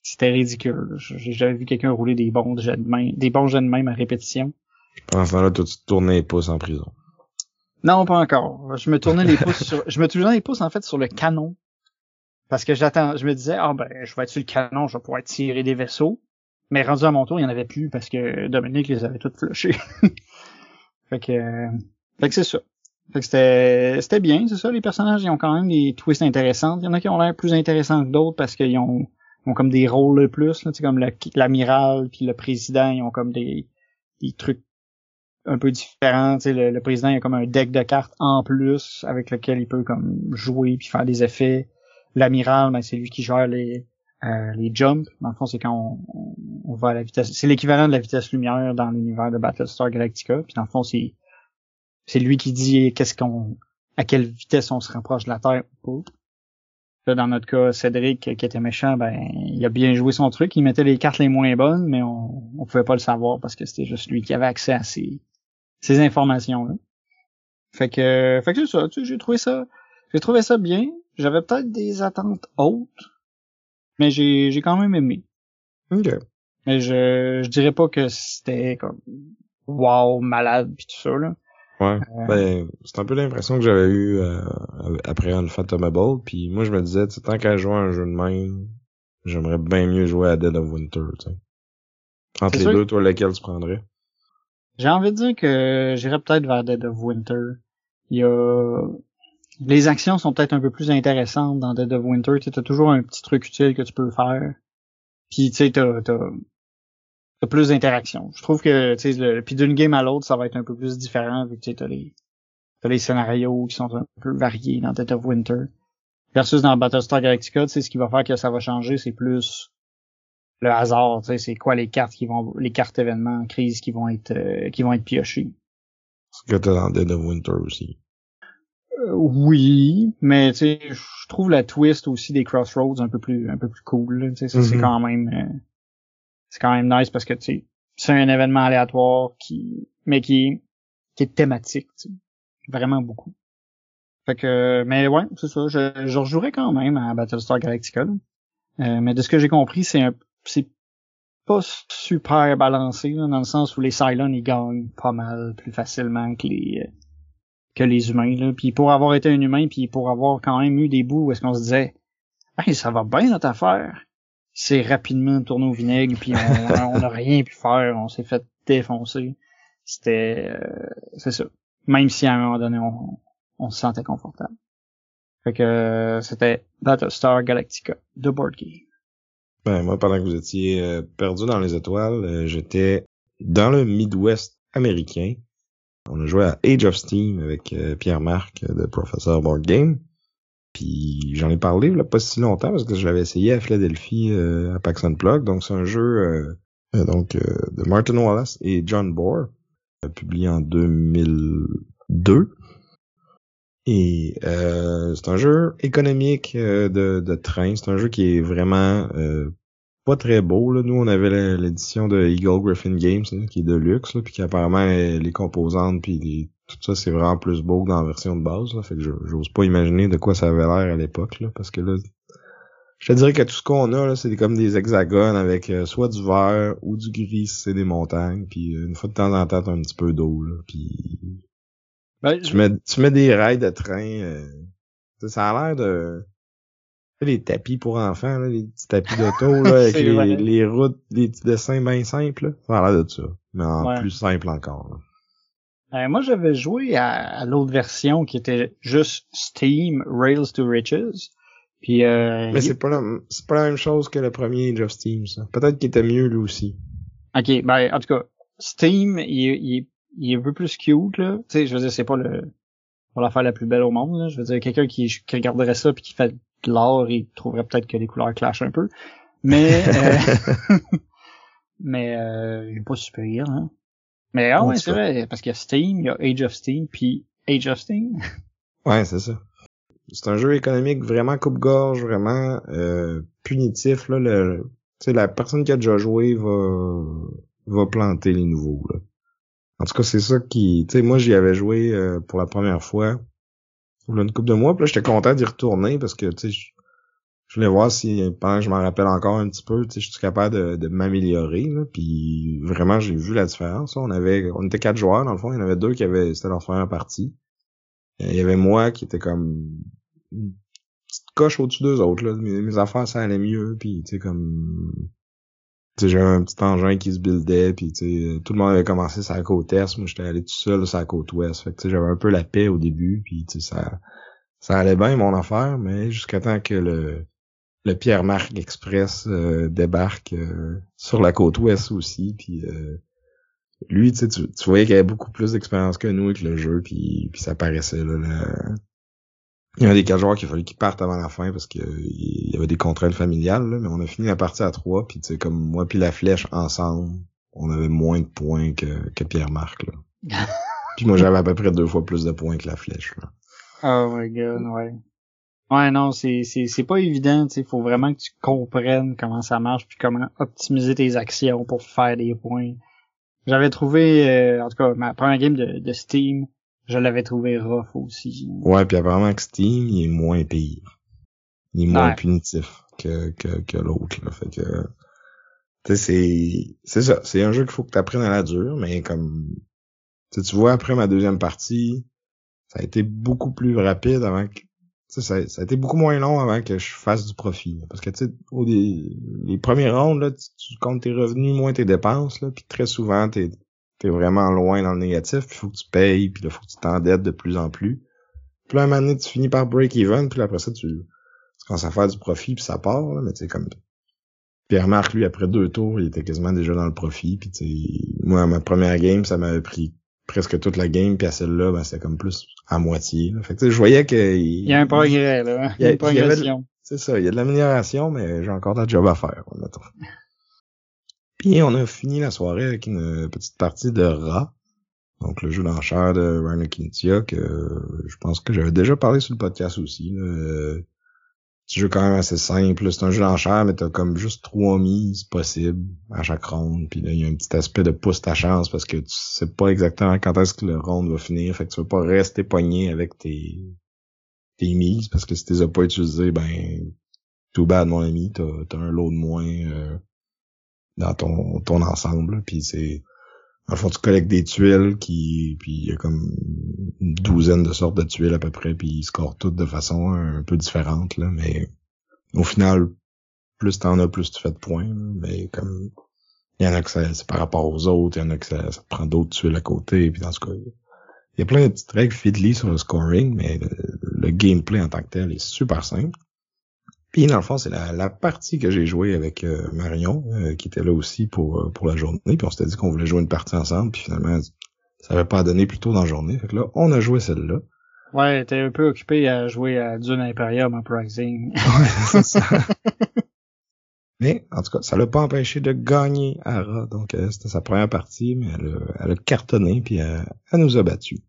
c'était ridicule. J'ai jamais vu quelqu'un rouler des bons jets de main, des bons jets de même à répétition. Pendant ce temps-là, tu te tournais les en prison. Non, pas encore. Je me tournais les pouces sur, je me tournais les pouces en fait sur le canon. Parce que j'attends, je me disais, ah ben, je vais être sur le canon, je vais pouvoir tirer des vaisseaux. Mais rendu à mon tour, il y en avait plus parce que Dominique les avait toutes flushés. [laughs] fait que, fait que c'est ça. Fait que c'était, c'était bien, c'est ça. Les personnages, ils ont quand même des twists intéressants. Il y en a qui ont l'air plus intéressants que d'autres parce qu'ils ont, ont comme des rôles plus, là, comme l'amiral puis le président, ils ont comme des, des trucs un peu différents. Le, le président il a comme un deck de cartes en plus avec lequel il peut comme jouer puis faire des effets. L'amiral, ben, c'est lui qui gère les euh, les jumps. Dans le fond, c'est quand on, on, va à la vitesse. C'est l'équivalent de la vitesse lumière dans l'univers de Battlestar Galactica. Puis dans le fond, c'est c'est lui qui dit qu'est-ce qu'on à quelle vitesse on se rapproche de la Terre ou pas. Là, dans notre cas, Cédric, qui était méchant, ben, il a bien joué son truc. Il mettait les cartes les moins bonnes, mais on, on pouvait pas le savoir parce que c'était juste lui qui avait accès à ces, ces informations-là. Fait que, fait que c'est ça, tu sais, j'ai trouvé ça, j'ai trouvé ça bien. J'avais peut-être des attentes hautes, mais j'ai, j'ai quand même aimé. Ok. Mais je, je dirais pas que c'était comme, wow, malade pis tout ça, là. Ouais. Ben, c'est un peu l'impression que j'avais eu euh, après Unfathomable. Puis moi, je me disais, tant qu'à jouer à un jeu de même, j'aimerais bien mieux jouer à Dead of Winter. sais. Entre les deux, toi, lequel tu prendrais? J'ai envie de dire que j'irais peut-être vers Dead of Winter. Il y a... Les actions sont peut-être un peu plus intéressantes dans Dead of Winter. Tu as toujours un petit truc utile que tu peux faire. Puis tu sais, t'as, t'as plus d'interactions. Je trouve que tu sais puis d'une game à l'autre, ça va être un peu plus différent vu que tu as les t'as les scénarios qui sont un peu variés dans Dead of Winter. Versus dans Battlestar Galactica, tu sais ce qui va faire que ça va changer, c'est plus le hasard, tu sais c'est quoi les cartes qui vont les cartes événements crise qui vont être euh, qui vont être piochées. Ce que t'as dans Dead of Winter aussi. Euh, oui, mais tu sais je trouve la twist aussi des Crossroads un peu plus un peu plus cool, tu sais c'est Mm-hmm. quand même euh, c'est quand même nice parce que tu sais, c'est un événement aléatoire qui mais qui qui est thématique, tu sais. vraiment beaucoup. Fait que mais ouais, c'est ça, je, je rejouerais quand même à Battlestar Galactica. là. Euh, mais de ce que j'ai compris, c'est un c'est pas super balancé là, dans le sens où les Cylons ils gagnent pas mal plus facilement que les euh, que les humains là. Puis pour avoir été un humain, puis pour avoir quand même eu des bouts où est-ce qu'on se disait Hey, ça va bien notre affaire c'est rapidement tourné au vinaigre puis [laughs] on, on a rien pu faire, on s'est fait défoncer. C'était euh, c'est ça. Même si à un moment donné on, on se sentait confortable. Fait que euh, c'était Battlestar Galactica de board game. Ben moi, pendant que vous étiez euh, perdu dans les étoiles, euh, j'étais dans le Midwest américain. On a joué à Age of Steam avec euh, Pierre-Marc de Professor Board Game. Puis j'en ai parlé il pas si longtemps parce que je l'avais essayé à Philadelphie euh, à PAX Unplugged. Donc c'est un jeu euh, donc euh, de Martin Wallace et John Bohr, publié en 2002. Et euh, c'est un jeu économique euh, de, de train. C'est un jeu qui est vraiment euh, pas très beau. Là. Nous, on avait l'édition de Eagle Griffin Games, qui est de luxe, là, puis qui apparemment les composantes puis les- tout ça, c'est vraiment plus beau que dans la version de base. Là. Fait que j'ose pas imaginer de quoi ça avait l'air à l'époque, parce que là, je te dirais que tout ce qu'on a, c'est comme des hexagones avec euh, soit du vert ou du gris c'est des montagnes, puis euh, une fois de temps en temps, un petit peu d'eau, puis Ben, tu mets, tu mets des rails de train. euh, ça a l'air de... les tapis pour enfants, là, les petits tapis d'auto, [laughs] là, avec les, les routes, les petits dessins bien simples, là. Ça a l'air de ça. Mais en Ouais. plus simple encore. euh, moi j'avais joué à, à l'autre version qui était juste Steam Rails to Riches. Puis euh, Mais c'est pas la, c'est pas la même chose que le premier Age of Steam, ça. Peut-être qu'il était mieux, lui aussi. OK, ben en tout cas, Steam, il il est, il est un peu plus cute, là. Tu sais, je veux dire, c'est pas le pas l'affaire la plus belle au monde, là. Je veux dire, quelqu'un qui, qui regarderait ça puis qui fait de l'art, il trouverait peut-être que les couleurs clashent un peu. Mais [laughs] euh, [laughs] mais euh, il est pas supérieur, hein. Mais ah ouais, c'est vrai, parce qu'il y a Steam, il y a Age of Steam, puis Age of Steam. [laughs] Ouais, c'est ça. C'est un jeu économique vraiment coupe-gorge, vraiment euh, punitif. Là, le, la personne qui a déjà joué va va planter les nouveaux. Là. En tout cas, c'est ça qui. Tu sais, moi j'y avais joué euh, pour la première fois. Une couple de mois, puis là j'étais content d'y retourner parce que tu sais, je, voulais voir si pendant que je m'en rappelle encore un petit peu, tu sais, je suis capable de, de m'améliorer. Puis vraiment, j'ai vu la différence. On avait, on était quatre joueurs dans le fond. Il y en avait deux qui avaient, c'était leur première partie. Euh, Il y avait moi qui était comme une petite coche au-dessus d'eux autres. Là. Mes, mes affaires, ça allait mieux. Puis, tu sais, comme... J'avais un petit engin qui se buildait. Puis, tu sais, tout le monde avait commencé la côte est. Moi, j'étais allé tout seul sur la côte ouest. Fait que, j'avais un peu la paix au début. Puis, ça, ça allait bien, mon affaire. Mais jusqu'à temps que le, le Pierre-Marc Express euh, débarque euh, sur la côte ouest aussi. Puis... Euh, lui, tu, tu, voyais qu'il avait beaucoup plus d'expérience que nous avec le jeu, puis, puis ça paraissait. Là, le- Il y a des quatre joueurs qu'il fallait qu'il parte avant la fin parce que il y avait des contraintes familiales, là, mais on a fini la partie à trois, puis tu sais, comme moi puis la flèche ensemble, on avait moins de points que, que Pierre-Marc. là. [laughs] puis moi j'avais à peu près deux fois plus de points que la flèche. Là. Oh my god, ouais. Ouais, non, c'est, c'est, c'est pas évident, tu faut vraiment que tu comprennes comment ça marche puis comment optimiser tes actions pour faire des points. J'avais trouvé, euh, en tout cas, ma première game de, de Steam, je l'avais trouvé rough aussi. Ouais, puis apparemment que Steam, il est moins pire. Il est moins punitif que, que, que l'autre, là. Fait que, tu sais, c'est, c'est ça. C'est un jeu qu'il faut que tu apprennes à la dure, mais comme, tu vois, après ma deuxième partie, ça a été beaucoup plus rapide avant que, ça, ça a été beaucoup moins long avant que je fasse du profit. Parce que, tu sais, les, les premiers rondes, là, tu, comptes tes revenus moins tes dépenses, là, puis très souvent, t'es es vraiment loin dans le négatif, puis faut que tu payes, puis là, faut que tu t'endettes de plus en plus. Puis là, un moment donné, tu finis par break-even, puis après ça, tu, tu commences à faire du profit, puis ça part, là, mais tu sais, comme... Pierre-Marc, lui, après deux tours, il était quasiment déjà dans le profit, puis tu moi, ma première game, ça m'avait pris presque toute la game, puis à celle-là, ben, c'était comme plus à moitié. Là. Fait que je voyais qu'il il y a un progrès, là. Il y a, une progression. C'est ça, il y a de l'amélioration, mais j'ai encore de la job à faire, mettons. Puis on a fini la soirée avec une petite partie de Ra, donc le jeu d'enchère de Ryan que je pense que j'avais déjà parlé sur le podcast aussi. Là petit jeu quand même assez simple. C'est un jeu d'enchère, mais t'as comme juste trois mises possibles à chaque ronde. Puis là, il y a un petit aspect de pousse ta chance parce que tu sais pas exactement quand est-ce que le round va finir. Fait que tu vas pas rester poigné avec tes, tes mises parce que si tu les as pas utilisées, ben tout bad mon ami, t'as as un lot de moins euh, dans ton, ton ensemble. Puis c'est en fond, tu collectes des tuiles qui, puis il y a comme une douzaine de sortes de tuiles à peu près, puis ils scorent toutes de façon un peu différente, là, mais au final, plus t'en as, plus tu fais de points, mais comme il y en a que c'est par rapport aux autres, il y en a que ça, prend d'autres tuiles à côté, puis dans ce cas, il y a plein de petites règles fiddly sur le scoring, mais le gameplay en tant que tel est super simple. Puis dans le fond, c'est la, partie que j'ai jouée avec euh, Marion, euh, qui était là aussi pour, euh, pour la journée. Puis on s'était dit qu'on voulait jouer une partie ensemble, puis finalement, ça avait pas donné plus tôt dans la journée. Fait que là, on a joué celle-là. Ouais, t'es un peu occupé à jouer à Dune Imperium en Pricing. [laughs] ouais, c'est ça. mais, en tout cas, ça l'a pas empêché de gagner Ara. Donc, c'était sa première partie, mais elle a, elle a cartonné, puis elle, elle nous a battus.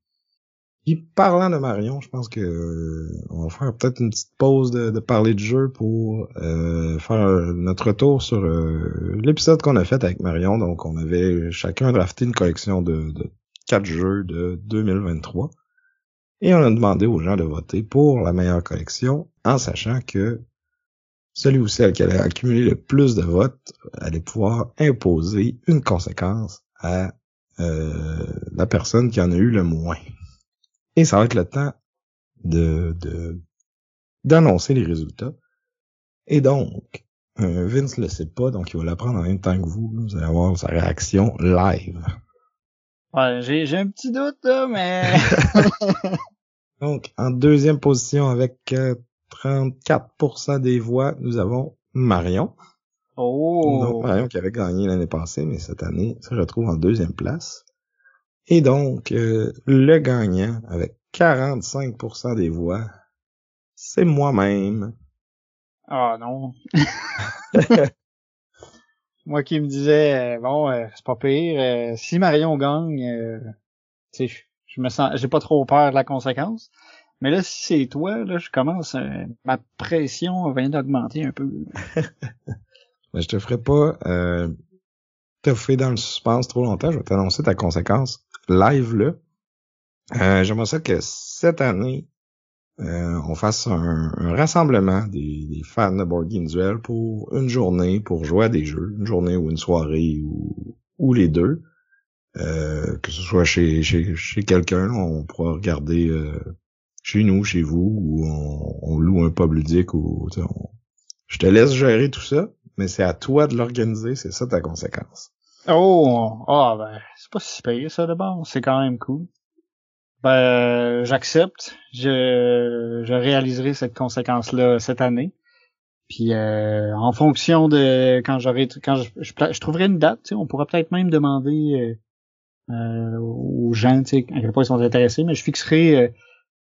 Puis parlant de Marion, je pense que euh, on va faire peut-être une petite pause de, parler de jeu pour euh, faire notre retour sur euh, l'épisode qu'on a fait avec Marion. Donc on avait chacun drafté une collection de, de quatre jeux de 2023. Et on a demandé aux gens de voter pour la meilleure collection en sachant que celui ou celle qui allait accumuler le plus de votes allait pouvoir imposer une conséquence à la personne qui en a eu le moins. Et ça va être le temps de, d'annoncer les résultats. Et donc, euh, Vince le sait pas, donc il va l'apprendre en même temps que vous. Vous allez avoir sa réaction live. Ouais, j'ai, j'ai un petit doute là, mais. [laughs] donc, en deuxième position avec 34% euh, des voix, nous avons Marion. Oh. Marion qui avait gagné l'année passée, mais cette année se retrouve en deuxième place. Et donc, euh, le gagnant, avec 45% des voix, c'est moi-même. Ah non. [laughs] moi qui me disais, euh, bon, euh, c'est pas pire, si Marion gagne, tu sais, je me sens, j'ai pas trop peur de la conséquence. Mais là, si c'est toi, là, je commence, ma pression vient d'augmenter un peu. [laughs] Mais je te ferai pas euh, fait dans le suspense trop longtemps. Je vais t'annoncer ta conséquence live là. Euh, J'aimerais ça que cette année, euh, on fasse un, rassemblement des, fans de Board Game Duel pour une journée pour jouer à des jeux, une journée ou une soirée ou, les deux. Euh, que ce soit chez, chez, quelqu'un, on pourra regarder euh, chez nous, chez vous, ou on, loue un pub ludique je te laisse gérer tout ça, mais c'est à toi de l'organiser, c'est ça ta conséquence. Oh, ah ben, c'est pas si pire ça d'abord, c'est quand même cool. Ben, j'accepte, je, je réaliserai cette conséquence-là cette année. Puis euh, en fonction de quand j'aurai quand je, je, trouverai une date, on pourra peut-être même demander euh, euh, aux gens, tu sais, à quel point ils sont intéressés, mais je fixerai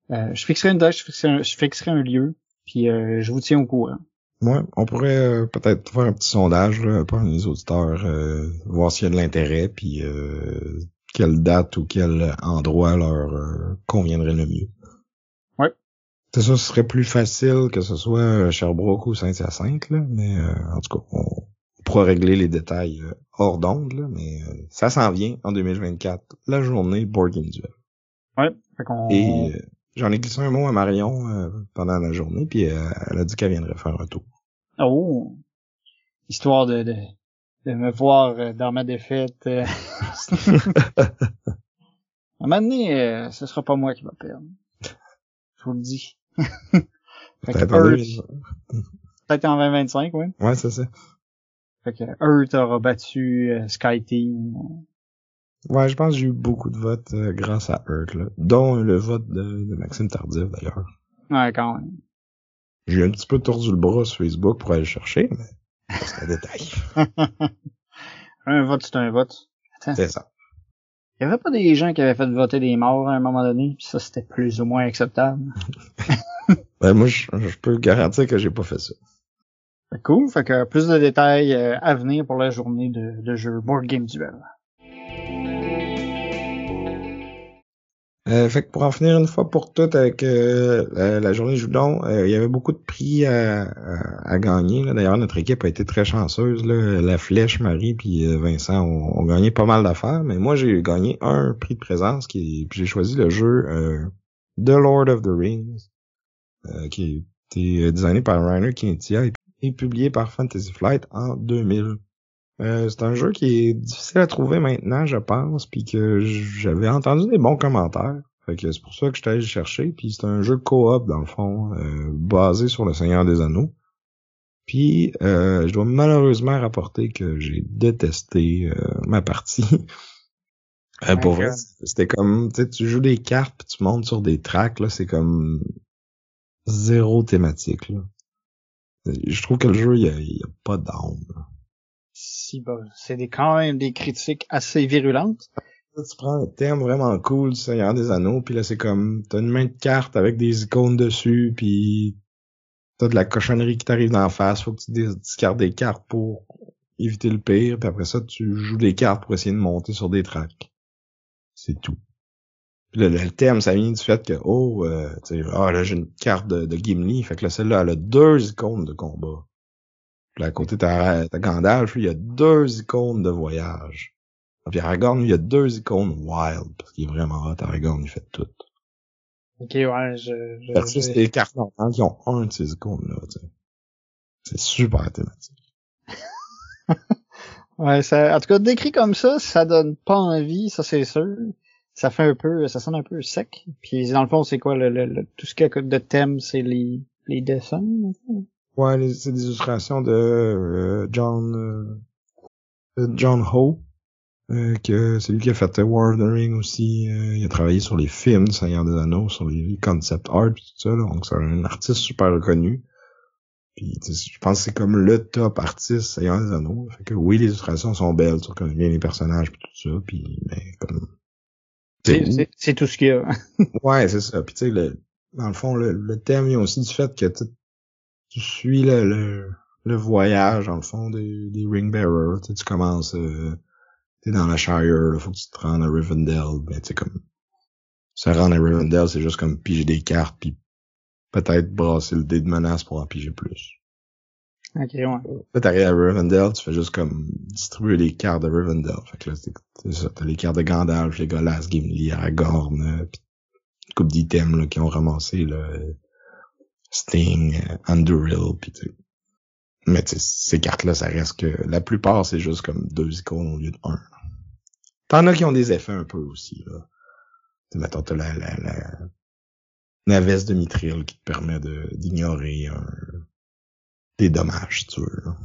je fixerai une date, je fixerai un, je fixerai un lieu, puis je vous tiens au courant. Ouais, on pourrait euh, peut-être faire un petit sondage là, par les auditeurs, euh, voir s'il y a de l'intérêt, puis euh, quelle date ou quel endroit leur conviendrait le mieux. Ouais, C'est ça, ce serait plus facile que ce soit Sherbrooke ou Saint-Hyacinthe, là, mais euh, en tout cas, on, pourra régler les détails euh, hors d'onde, là, mais euh, ça s'en vient en 2024, la journée Board Game Duel. Ouais, fait qu'on... Et j'en ai glissé un mot à Marion pendant la journée, puis elle a dit qu'elle viendrait faire un tour. Oh! Histoire de, de, de me voir dans ma défaite. [laughs] à un moment donné, ce sera pas moi qui va perdre. Je vous le dis. [laughs] Peut-être en 2025, oui. Ouais, c'est ça. Fait que Earth aura battu euh, SkyTeam. Ouais, je pense que j'ai eu beaucoup de votes euh, grâce à Earth, là. Dont le vote de, Maxime Tardif, d'ailleurs. Ouais, quand même. J'ai un petit peu tordu le bras sur Facebook pour aller chercher, mais c'est un détail. [laughs] un vote, c'est un vote. C'est ça. Il y avait pas des gens qui avaient fait voter des morts à un moment donné, pis ça c'était plus ou moins acceptable. [laughs] ben moi je, peux garantir que j'ai pas fait ça. Cool, fait que plus de détails euh, à venir pour la journée de, de jeu Board Game Duel. Euh, fait que pour en finir une fois pour toutes avec euh, la, journée Joudon, euh, il y avait beaucoup de prix à, à, gagner. D'ailleurs, notre équipe a été très chanceuse. Là. La Flèche, Marie puis Vincent ont, gagné pas mal d'affaires. Mais moi, j'ai gagné un prix de présence qui j'ai choisi le jeu The Lord of the Rings, qui a été designé par Rainer Quintia et publié par Fantasy Flight en 2000. Euh, c'est un jeu qui est difficile à trouver maintenant, je pense, puis que j'avais entendu des bons commentaires. Fait que c'est pour ça que je suis allé chercher. Puis c'est un jeu coop, dans le fond, euh, basé sur le Seigneur des Anneaux. Puis euh, je dois malheureusement rapporter que j'ai détesté ma partie. [laughs] pour vrai, c'était comme, tu sais, tu joues des cartes puis tu montes sur des tracks, là, c'est comme zéro thématique. Là. Je trouve que le jeu, il y a, pas d'âme c'est des, quand même des critiques assez virulentes. tu prends un thème vraiment cool du Seigneur des Anneaux, puis là c'est comme t'as une main de carte avec des icônes dessus, puis t'as de la cochonnerie qui t'arrive d'en face, faut que tu discardes des cartes pour éviter le pire, puis après ça tu joues des cartes pour essayer de monter sur des tracks. C'est tout. Là, le thème, ça vient du fait que, oh, euh, tu sais, ah là j'ai une carte de, de Gimli, fait que là celle-là elle a deux icônes de combat. Puis à côté, t'as, Gandalf, il y a deux icônes de voyage. Puis Aragorn, il y a deux icônes wild, parce qu'il est vraiment hot, Aragorn, il fait tout. Ok, ouais, je... je c'est les cartes normales qui ont un de ces icônes-là, tu sais. C'est super thématique. [laughs] ouais, ça, en tout cas, décrit comme ça, ça donne pas envie, ça c'est sûr. Ça fait un peu, ça sonne un peu sec. Puis dans le fond, c'est quoi, le, le, tout ce qu'il y a de thème, c'est les, les dessins, Ouais, c'est des illustrations de euh, John euh, John Ho. Euh, que c'est lui qui a fait of the Ring aussi. il a travaillé sur les films Seigneur des Anneaux, sur les concept art pis tout ça. donc c'est un artiste super reconnu. Puis je pense que c'est comme le top artiste Seigneur des Anneaux. Fait que oui, les illustrations sont belles, tu reconnais bien les personnages pis tout ça. Puis mais comme c'est tout ce qu'il y a. ouais, c'est ça. Puis tu sais, le, dans le fond, le, le thème vient aussi du fait que tu suis le, le, voyage, en le fond, des, des ring bearers. Tu, tu commences, euh, t'es dans la Shire, il faut que tu te rendes à Rivendell. Ben, tu sais, comme, se rendre à Rivendell, c'est juste comme piger des cartes, puis peut-être brasser le dé de menace pour en piger plus. Ok, ouais. Là, t'arrives à Rivendell, tu fais juste comme distribuer les cartes de Rivendell. Fait que là, c'est ça, t'as les cartes de Gandalf, les Golas, Gimli, Aragorn, euh, pis une couple d'items là, qui ont ramassé là, Sting, Anduril, pis tu Mais ces cartes-là, ça reste que la plupart, c'est juste comme deux icônes au lieu de un. T'en as qui ont des effets un peu aussi, là. T'sais, mettons, t'as la, la, la, la veste de Mithril qui te permet de, d'ignorer un, des dommages, tu veux, là.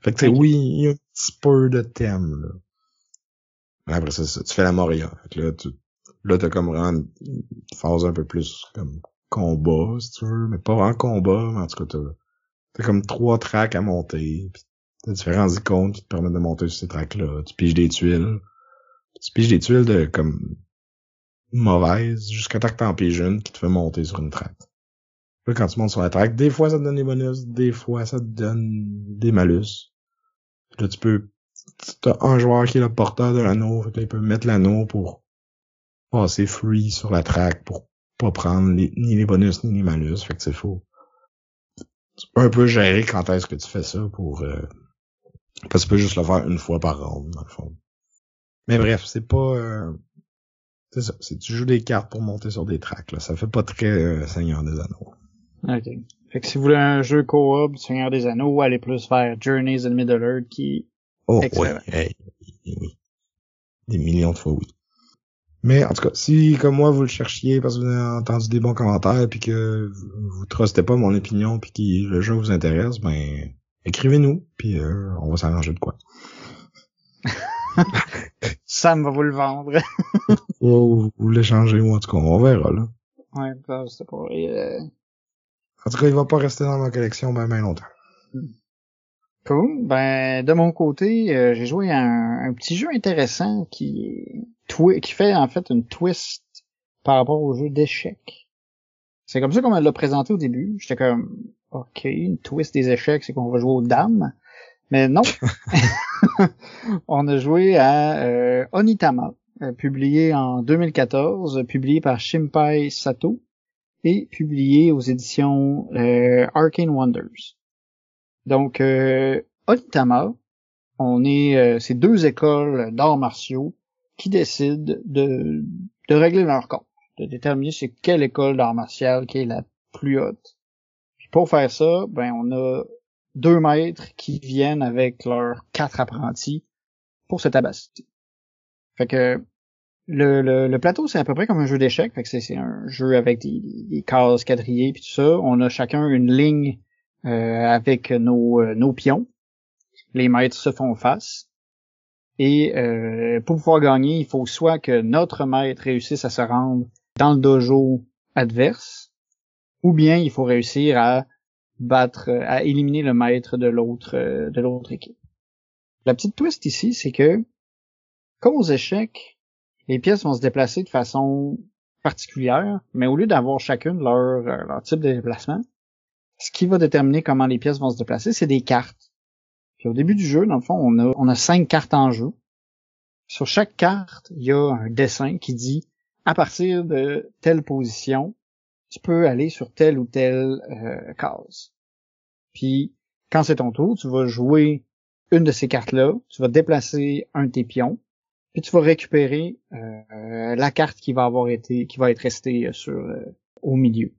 Fait que, oui, il y a un petit peu de thème, là. Après ça, tu fais la Moria. Fait que là, tu, là, t'as comme vraiment une phase un peu plus comme combat, si tu veux, mais pas en combat, mais en tout cas, t'as, comme trois tracks à monter, pis t'as différents icônes qui te permettent de monter sur ces tracks-là. Tu piges des tuiles. Tu piges des tuiles de, comme, mauvaises, jusqu'à temps que t'en piges une qui te fait monter sur une track. Là, quand tu montes sur la track, des fois ça te donne des bonus, des fois ça te donne des malus. Là, tu peux, t'as un joueur qui est le porteur de l'anneau, fait que là, il peut mettre l'anneau pour passer free sur la track pour pas prendre ni les bonus ni les malus. Fait que c'est faux. Tu peux un peu gérer quand est-ce que tu fais ça pour... Euh, parce que tu peux juste le faire une fois par ronde, dans le fond. Mais bref, c'est pas... Euh, c'est ça. C'est tu joues des cartes pour monter sur des tracks. Là. Ça fait pas très euh, Seigneur des Anneaux. Ok. Fait que si vous voulez un jeu co-op Seigneur des Anneaux, allez plus vers Journeys in Middle-earth qui Oh oui, oui. Des millions de fois oui. Mais en tout cas, si comme moi vous le cherchiez parce que vous avez entendu des bons commentaires puis que vous, trustez pas mon opinion puis que le jeu vous intéresse, ben écrivez-nous puis euh, on va s'arranger de quoi. [laughs] Sam va vous le vendre. [laughs] ou vous l'échanger ou en tout cas, on verra là. Ouais, c'est pas. Euh... En tout cas, il va pas rester dans ma collection ben, ben longtemps. Cool. Ben, de mon côté, euh, j'ai joué à un, petit jeu intéressant qui fait en fait une twist par rapport au jeu d'échecs. C'est comme ça qu'on me l'a présenté au début. J'étais comme, ok, une twist des échecs, c'est qu'on va jouer aux dames. Mais non. [laughs] on a joué à euh, Onitama, euh, publié en 2014, publié par Shimpai Sato et publié aux éditions Arcane Wonders. Donc, euh, Onitama, on est, euh, c'est deux écoles d'arts martiaux qui décident de, de régler leur compte, de déterminer c'est quelle école d'art martial qui est la plus haute. Puis pour faire ça, ben on a deux maîtres qui viennent avec leurs quatre apprentis pour se tabasser. Fait que le, le, plateau, c'est à peu près comme un jeu d'échecs. Fait que c'est un jeu avec des, des, cases quadrillées puis tout ça. On a chacun une ligne avec nos, euh, nos pions. Les maîtres se font face. Et euh, pour pouvoir gagner, il faut soit que notre maître réussisse à se rendre dans le dojo adverse, ou bien il faut réussir à battre, à éliminer le maître de l'autre de l'autre équipe. La petite twist ici, c'est que comme aux échecs, les pièces vont se déplacer de façon particulière, mais au lieu d'avoir chacune leur, euh, leur type de déplacement, ce qui va déterminer comment les pièces vont se déplacer, c'est des cartes. Puis au début du jeu, dans le fond, on a, cinq cartes en jeu. Sur chaque carte, il y a un dessin qui dit à partir de telle position, tu peux aller sur telle ou telle euh, case. Puis quand c'est ton tour, tu vas jouer une de ces cartes-là, tu vas déplacer un de tes pions, puis tu vas récupérer euh, la carte qui va avoir été, qui va être restée euh, euh, au milieu.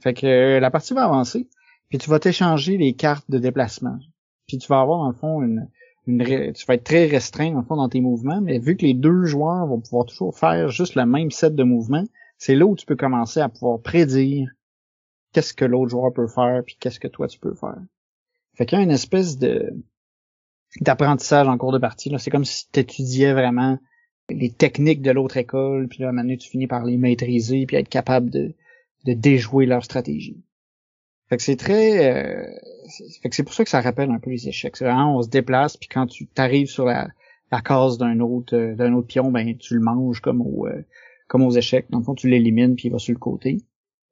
Fait que la partie va avancer, puis tu vas t'échanger les cartes de déplacement. Puis tu vas avoir en fond une, une tu vas être très restreint en fond dans tes mouvements, mais vu que les deux joueurs vont pouvoir toujours faire juste le même set de mouvements, c'est là où tu peux commencer à pouvoir prédire qu'est-ce que l'autre joueur peut faire puis qu'est-ce que toi tu peux faire. Fait qu'il y a une espèce de d'apprentissage en cours de partie. C'est comme si tu étudiais vraiment les techniques de l'autre école, puis là, à tu finis par les maîtriser, puis être capable de, de déjouer leur stratégie. Fait que c'est très... Euh, fait que c'est pour ça que ça rappelle un peu les échecs. C'est vraiment, on se déplace, puis quand tu t'arrives sur la, la case d'un autre euh, d'un autre pion, ben tu le manges comme au euh, comme aux échecs. Dans le tu l'élimines, puis il va sur le côté.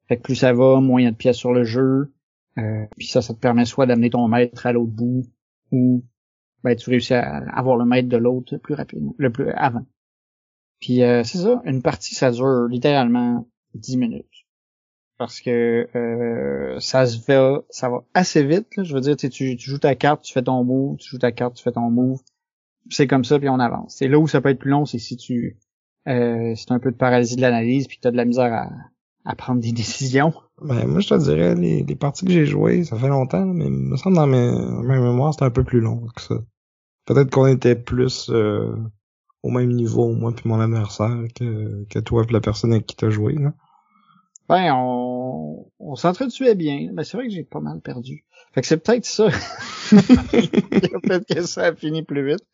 Fait que plus ça va, moins il y a de pièces sur le jeu. puis ça, ça te permet soit d'amener ton maître à l'autre bout, ou ben, tu réussis à avoir le maître de l'autre plus rapidement, le plus avant. Puis euh, c'est ça, une partie ça dure littéralement 10 minutes. Parce que euh, ça se va, ça va assez vite. Je veux dire, tu, tu joues ta carte, tu fais ton move, tu joues ta carte, tu fais ton move. C'est comme ça, puis on avance. C'est là où ça peut être plus long, c'est si tu euh, c'est un peu de paralysie de l'analyse, puis tu as de la misère à, à prendre des [laughs] décisions. Ben, moi, je te dirais, les, les parties que j'ai jouées, ça fait longtemps, mais il me semble dans mes, mes mémoires, c'était un peu plus long que ça. Peut-être qu'on était plus euh, au même niveau, moi puis mon adversaire, que, que toi et la personne avec qui t'as joué. Là. Ben, on, on s'entretuait bien? Mais c'est vrai que j'ai pas mal perdu. Fait que c'est peut-être ça. [laughs] [laughs] peut-être que ça a fini plus vite.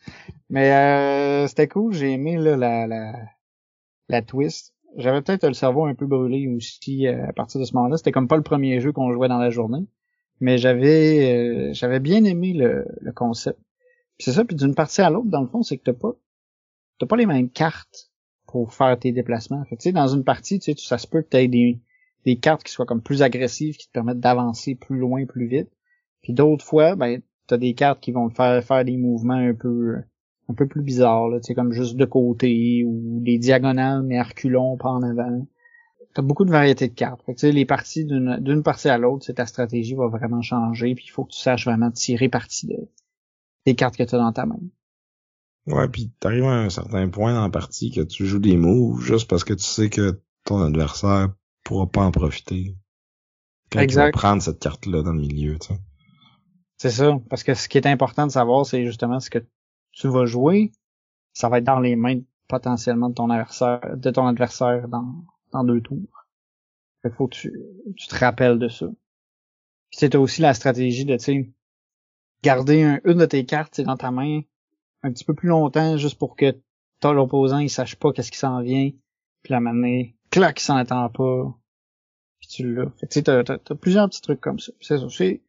Mais euh, c'était cool. J'ai aimé là, la, la, la twist. J'avais peut-être le cerveau un peu brûlé aussi euh, à partir de ce moment-là. C'était comme pas le premier jeu qu'on jouait dans la journée. Mais j'avais euh, j'avais bien aimé le, le concept c'est ça, puis d'une partie à l'autre, dans le fond, c'est que t'as pas t'as pas les mêmes cartes pour faire tes déplacements. Fait dans une partie, tu sais, ça se peut que tu des, des cartes qui soient comme plus agressives, qui te permettent d'avancer plus loin, plus vite. Puis d'autres fois, ben, t'as des cartes qui vont te faire faire des mouvements un peu un peu plus bizarres, là, comme juste de côté, ou des diagonales, mais arculons pas en avant. as beaucoup de variétés de cartes. Fait que, les parties d'une partie à l'autre, ta stratégie va vraiment changer, puis il faut que tu saches vraiment tirer parti de, des cartes que tu as dans ta main. Ouais, puis t'arrives à un certain point dans la partie que tu joues des moves juste parce que tu sais que ton adversaire pourra pas en profiter. Quand exact. tu vas prendre cette carte-là dans le milieu, tu sais. C'est ça, parce que ce qui est important de savoir, c'est justement ce que tu vas jouer, ça va être dans les mains potentiellement de ton adversaire, de ton adversaire dans, dans deux tours. Fait faut que tu, tu te rappelles de ça. Puis c'est aussi la stratégie de, tu sais, garder une de tes cartes dans ta main un petit peu plus longtemps juste pour que ton opposant il sache pas qu'est-ce qui s'en vient. Puis la manière, clac, il s'en attend pas. Puis tu l'as. Fait tu sais, t'as, t'as, plusieurs petits trucs comme ça. C'est ça. C'est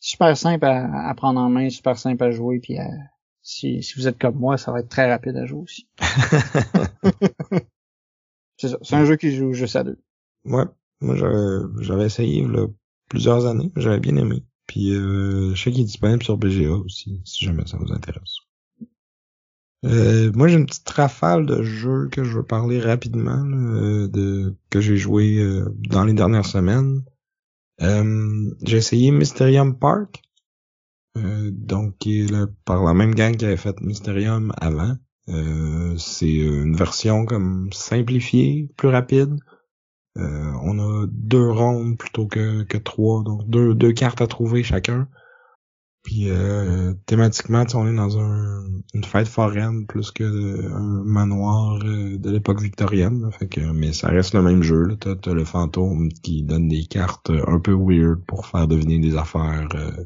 super simple à, prendre en main, super simple à jouer, puis si, si vous êtes comme moi, ça va être très rapide à jouer aussi. [laughs] c'est ça. C'est un jeu qui joue juste à deux. Ouais. Moi, j'avais, essayé là, plusieurs années. J'avais bien aimé. Puis euh, je sais qu'il est disponible sur BGA aussi, si jamais ça vous intéresse. Euh, moi, j'ai une petite rafale de jeux que je veux parler rapidement, euh, que j'ai joué euh, dans les dernières semaines. j'ai essayé Mysterium Park, donc qui est par la même gang qui avait fait Mysterium avant. c'est une version comme simplifiée, plus rapide. on a deux rondes plutôt que, que trois, donc deux cartes à trouver chacun. Puis euh, thématiquement, on est dans un, une fête foraine plus que un manoir euh, de l'époque victorienne. fait que, mais ça reste le même jeu. T'as as le fantôme qui donne des cartes un peu weird pour faire deviner des affaires euh,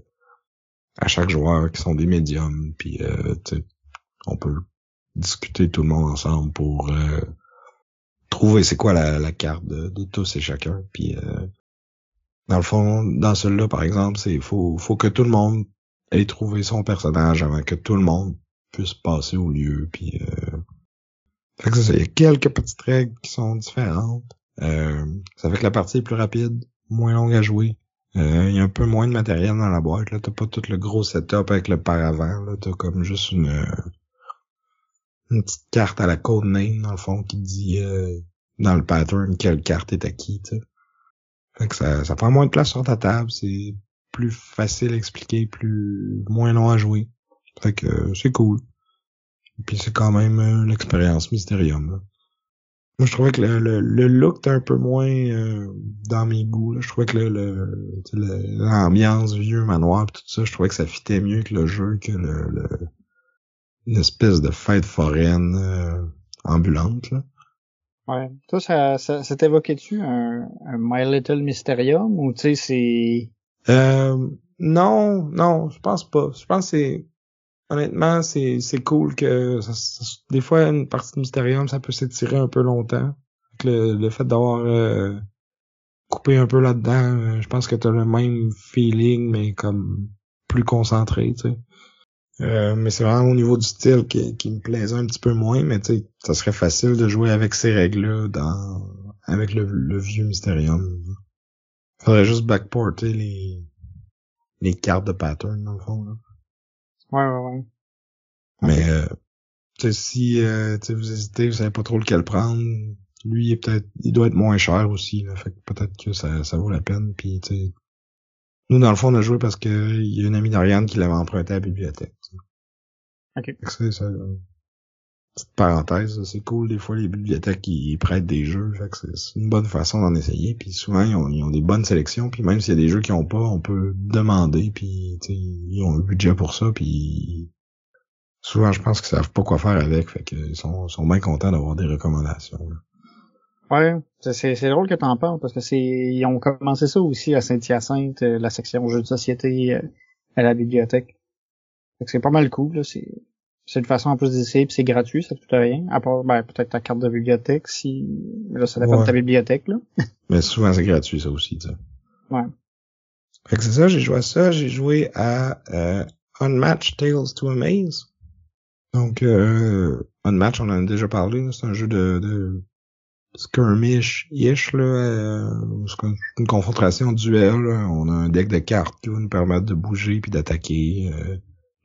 à chaque joueur qui sont des médiums. Puis euh, on peut discuter tout le monde ensemble pour trouver c'est quoi la, la carte de, de, tous et chacun. Puis dans le fond, dans celui-là, par exemple, c'est faut, faut que tout le monde et trouver son personnage avant que tout le monde puisse passer au lieu. Puis, euh... fait que ça, il y a quelques petites règles qui sont différentes. Euh, ça fait que la partie est plus rapide, moins longue à jouer. Euh, il y a un peu moins de matériel dans la boîte. Là, t'as pas tout le gros setup avec le paravent. Là, t'as comme juste une une petite carte à la code name dans le fond qui dit euh, dans le pattern quelle carte est acquis. T'sais. Fait que ça, ça prend moins de place sur ta table. C'est plus facile à expliquer, plus moins long à jouer. Fait que euh, c'est cool. Puis c'est quand même euh, l'expérience Mysterium. Moi, je trouvais que le, le, look était un peu moins euh, dans mes goûts. Je trouvais que le, l'ambiance vieux manoir tout ça, je trouvais que ça fitait mieux que le jeu que le, le de fête foraine ambulante. Là. Ouais. Toi, ça, ça, ça t'évoquait-tu un, un My Little Mysterium ou tu sais c'est euh, non, non, je pense pas. Je pense que c'est honnêtement c'est c'est cool que des fois une partie de Mysterium ça peut s'étirer un peu longtemps. Le, le fait d'avoir euh, coupé un peu là-dedans, euh, je pense que t'as le même feeling mais comme plus concentré, tu sais. Euh, mais c'est vraiment au niveau du style qui, qui me plaisait un petit peu moins, mais tu ça serait facile de jouer avec ces règles-là dans avec le, le vieux Mysterium. Faudrait juste backporter les, les cartes de pattern, dans le fond, là. Ouais, ouais, ouais. Mais, euh, tu sais, si, euh, vous hésitez, vous savez pas trop lequel prendre, lui, il est peut-être, il doit être moins cher aussi, là. Fait que peut-être que ça, ça vaut la peine, puis, tu sais. Nous, dans le fond, on a joué parce que il y a une amie d'Ariane qui l'avait emprunté à la bibliothèque. Ok. C'est ça, petite parenthèse, c'est cool des fois les bibliothèques qui prêtent des jeux, fait que c'est une bonne façon d'en essayer. Puis souvent ils ont, des bonnes sélections, puis même s'il y a des jeux qui ont pas, on peut demander, puis ils ont le budget pour ça, puis souvent je pense qu'ils savent pas quoi faire avec, fait qu'ils sont, sont bien contents d'avoir des recommandations. Ouais, c'est drôle que t'en parles parce que c'est ils ont commencé ça aussi à Saint-Hyacinthe, euh, la section jeux de société euh, à la bibliothèque. Fait que c'est pas mal cool, là, c'est c'est une façon en plus d'essayer, puis c'est gratuit, ça coûte rien. À part, ben, peut-être ta carte de bibliothèque, si, là, ça dépend de ta bibliothèque, là. [laughs] Mais souvent, c'est gratuit, ça aussi, tu sais. Ouais. Fait que c'est ça, j'ai joué à ça, j'ai joué à, euh, Unmatched Tales to Amaze. Donc, euh, Unmatched, on en a déjà parlé, c'est un jeu de, de skirmish-ish, là, euh, c'est une confrontation duel, là. on a un deck de cartes qui va nous permettre de bouger puis d'attaquer, euh,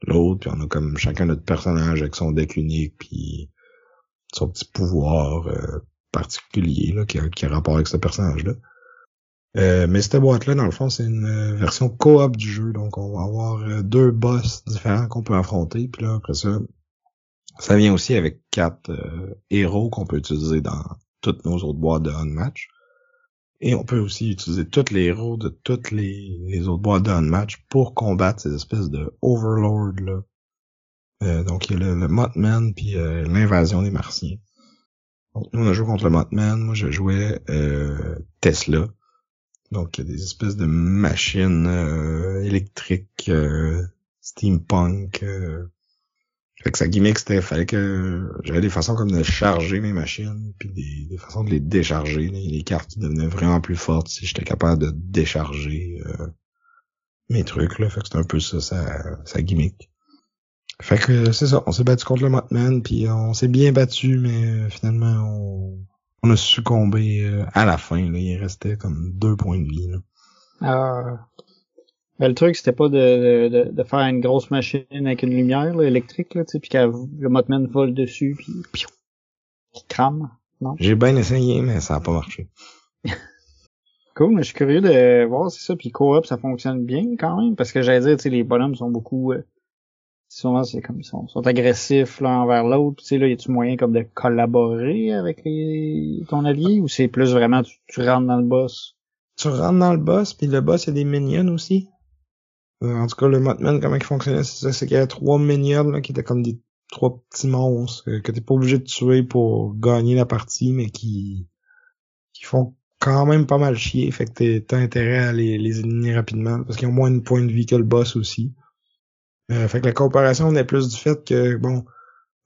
l'autre, puis on a comme chacun notre personnage avec son deck unique, puis son petit pouvoir. Euh, particulier là, qui, a, qui a rapport avec ce personnage-là. Euh, mais cette boîte-là, dans le fond, c'est une euh, version coop du jeu. Donc, on va avoir deux boss différents qu'on peut affronter. Puis là, après ça, ça vient aussi avec quatre héros qu'on peut utiliser dans toutes nos autres boîtes de Unmatch. Et on peut aussi utiliser tous les héros de toutes les, autres boîtes de Unmatch pour combattre ces espèces de Overlord là. donc, il y a le, le Mothman puis l'invasion des Martiens. Donc, nous, on a joué contre le Mothman. Moi, je jouais Tesla donc, il y a des espèces de machines euh, électriques, euh, steampunk. Fait que sa gimmick, c'était fallait que j'avais des façons comme de charger mes machines, puis des, façons de les décharger. Il a des cartes devenaient vraiment plus fortes si j'étais capable de décharger euh, mes trucs. Là. Fait que c'était un peu ça, sa, sa gimmick. Fait que c'est ça, on s'est battu contre le Mothman, puis on s'est bien battu, mais finalement on, on a succombé euh, à la fin. Là. Il restait comme deux points de vie. Là. Ah. Le truc, c'était pas de, de, de, faire une grosse machine avec une lumière là, électrique, là, puis que le Mothman vole dessus, puis qui crame, non? J'ai bien essayé, mais ça a pas marché. [laughs] cool, mais je suis curieux de voir si ça, puis co-op, ça fonctionne bien quand même, parce que j'allais dire, tu sais, les bonhommes sont beaucoup... Euh, souvent c'est comme ils sont, sont agressifs l'un envers l'autre. Tu sais là, y a-tu moyen comme de collaborer avec les, ton allié ou c'est plus vraiment tu, rentres dans le boss? Tu rentres dans le boss, puis le boss il y a des minions aussi? Euh, en tout cas, le Mothman, comment il fonctionnait, c'est qu'il y a trois minions là, qui étaient comme des trois petits monstres que, que t'es pas obligé de tuer pour gagner la partie, mais qui qui font quand même pas mal chier. Fait que t'as intérêt à les, les éliminer rapidement parce qu'ils ont moins de points de vie que le boss aussi. Euh, fait que la comparaison est plus du fait que, bon,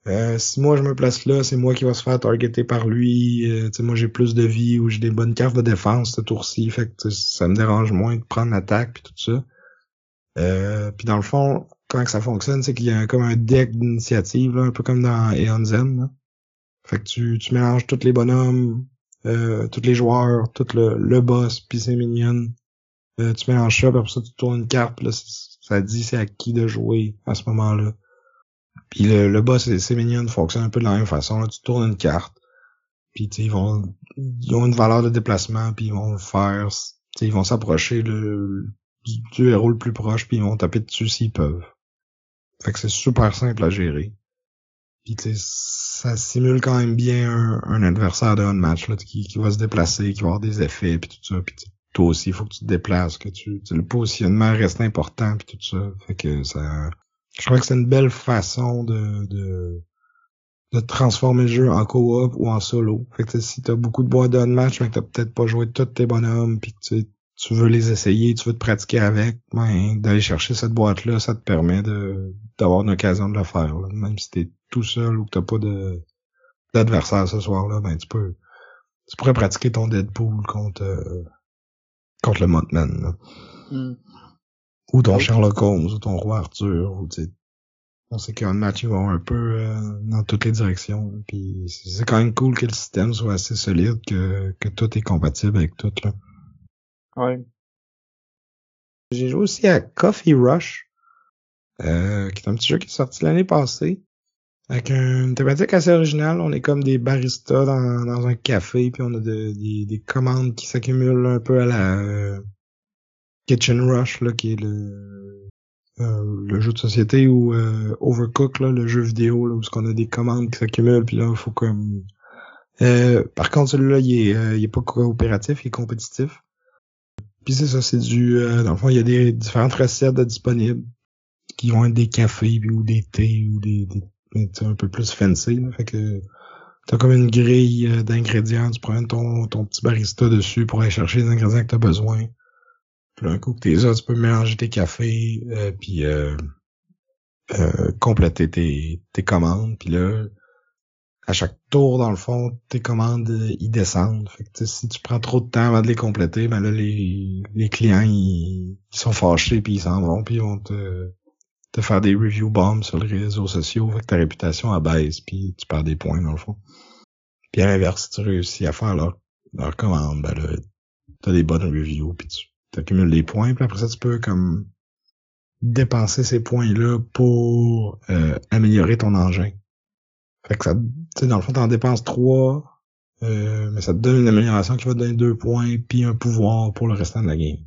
euh, si moi je me place là, c'est moi qui va se faire targeter par lui. Euh, sais moi j'ai plus de vie ou j'ai des bonnes cartes de défense ce tour-ci. Fait que ça me dérange moins de prendre l'attaque puis tout ça. Euh, puis dans le fond, comment que ça fonctionne, c'est qu'il y a comme un deck d'initiative, un peu comme dans Eon Zen. Fait que tu, tu mélanges tous les bonhommes, euh, tous les joueurs, tout le, le boss, puis ses minions. Euh, tu mélanges ça, puis après ça tu tournes une carte, là, ça dit c'est à qui de jouer à ce moment-là. Puis le, le boss et ses minions fonctionnent un peu de la même façon. Là. Tu tournes une carte, puis ils vont ils ont une valeur de déplacement, puis ils vont faire, ils vont s'approcher le, du, héros le plus proche, puis ils vont taper dessus s'ils peuvent. Fait que c'est super simple à gérer. Puis ça simule quand même bien un, un adversaire de un match là, qui, qui va se déplacer, qui va avoir des effets, puis tout ça. Puis toi aussi, il faut que tu te déplaces, que tu, le positionnement reste important puis tout ça. Fait que ça, je crois que c'est une belle façon de, de, de transformer le jeu en co-op ou en solo. Fait que si t'as beaucoup de boîtes de match, mais que t'as peut-être pas joué tous tes bonhommes puis que tu, veux les essayer, tu veux te pratiquer avec, ben, d'aller chercher cette boîte-là, ça te permet de, d'avoir une occasion de le faire. Même si t'es tout seul ou que t'as pas de, d'adversaire ce soir-là, ben, tu peux, tu pourrais pratiquer ton Deadpool contre, euh, contre le Mothman. Hmm. Ou ton Sherlock Holmes, ou ton roi Arthur, ou tu sais. On sait qu'un match, ils vont un peu euh, dans toutes les directions. Puis c'est quand même cool que le système soit assez solide, que, que tout est compatible avec tout. Là. Ouais. J'ai joué aussi à Coffee Rush, euh, qui est un petit jeu qui est sorti l'année passée. Avec une thématique assez originale, on est comme des baristas dans, dans un café, puis on a des, des, commandes qui s'accumulent un peu à la euh, Kitchen Rush, là, qui est le, euh, le jeu de société ou euh, Overcook, là, le jeu vidéo, là, où qu'on a des commandes qui s'accumulent, puis là, il faut comme... par contre, celui-là, il est, il est pas coopératif, il est compétitif. Puis c'est ça, c'est du... dans le fond, il y a des différentes recettes disponibles qui vont être des cafés, ou des thés, ou des un peu plus fancy. Là, fait que t'as comme une grille euh, d'ingrédients, tu prends ton, ton petit barista dessus pour aller chercher les ingrédients que t'as besoin. Puis un coup que t'es là, tu peux mélanger tes cafés, euh, puis euh, euh, compléter tes, tes commandes. Puis là, à chaque tour, dans le fond, tes commandes, ils descendent. Fait que si tu prends trop de temps avant de les compléter, ben là, les, les clients, ils, ils sont fâchés, puis ils s'en vont, puis ils vont te de faire des review bombs sur les réseaux sociaux, fait que ta réputation abaisse, puis tu perds des points dans le fond. Puis à l'inverse, si tu réussis à faire leur, leur commande, ben là, t'as des bonnes reviews, puis tu accumules des points, puis après ça, tu peux comme dépenser ces points-là pour euh, améliorer ton engin. Fait que ça, dans le fond, t'en dépenses trois, Euh, mais ça te donne une amélioration qui va te donner deux points puis un pouvoir pour le restant de la game.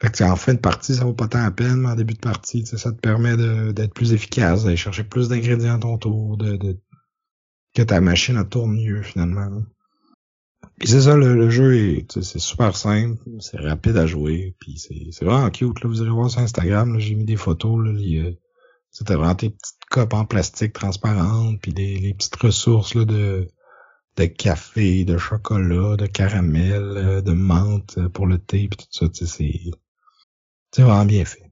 Fait que en fin de partie, ça vaut pas tant la peine, mais en début de partie, ça te permet d'être plus efficace, d'aller chercher plus d'ingrédients à ton tour, de, de, que ta machine tourne mieux finalement. Puis c'est ça, le, jeu est c'est super simple, c'est rapide à jouer, puis c'est vraiment cute. Là, vous irez voir sur Instagram, j'ai mis des photos, là, c'était vraiment des petites copes en plastique transparentes, puis des les petites ressources là, de de café, de chocolat, de caramel, euh, de menthe pour le thé, puis tout ça, c'est c'est vraiment bien fait.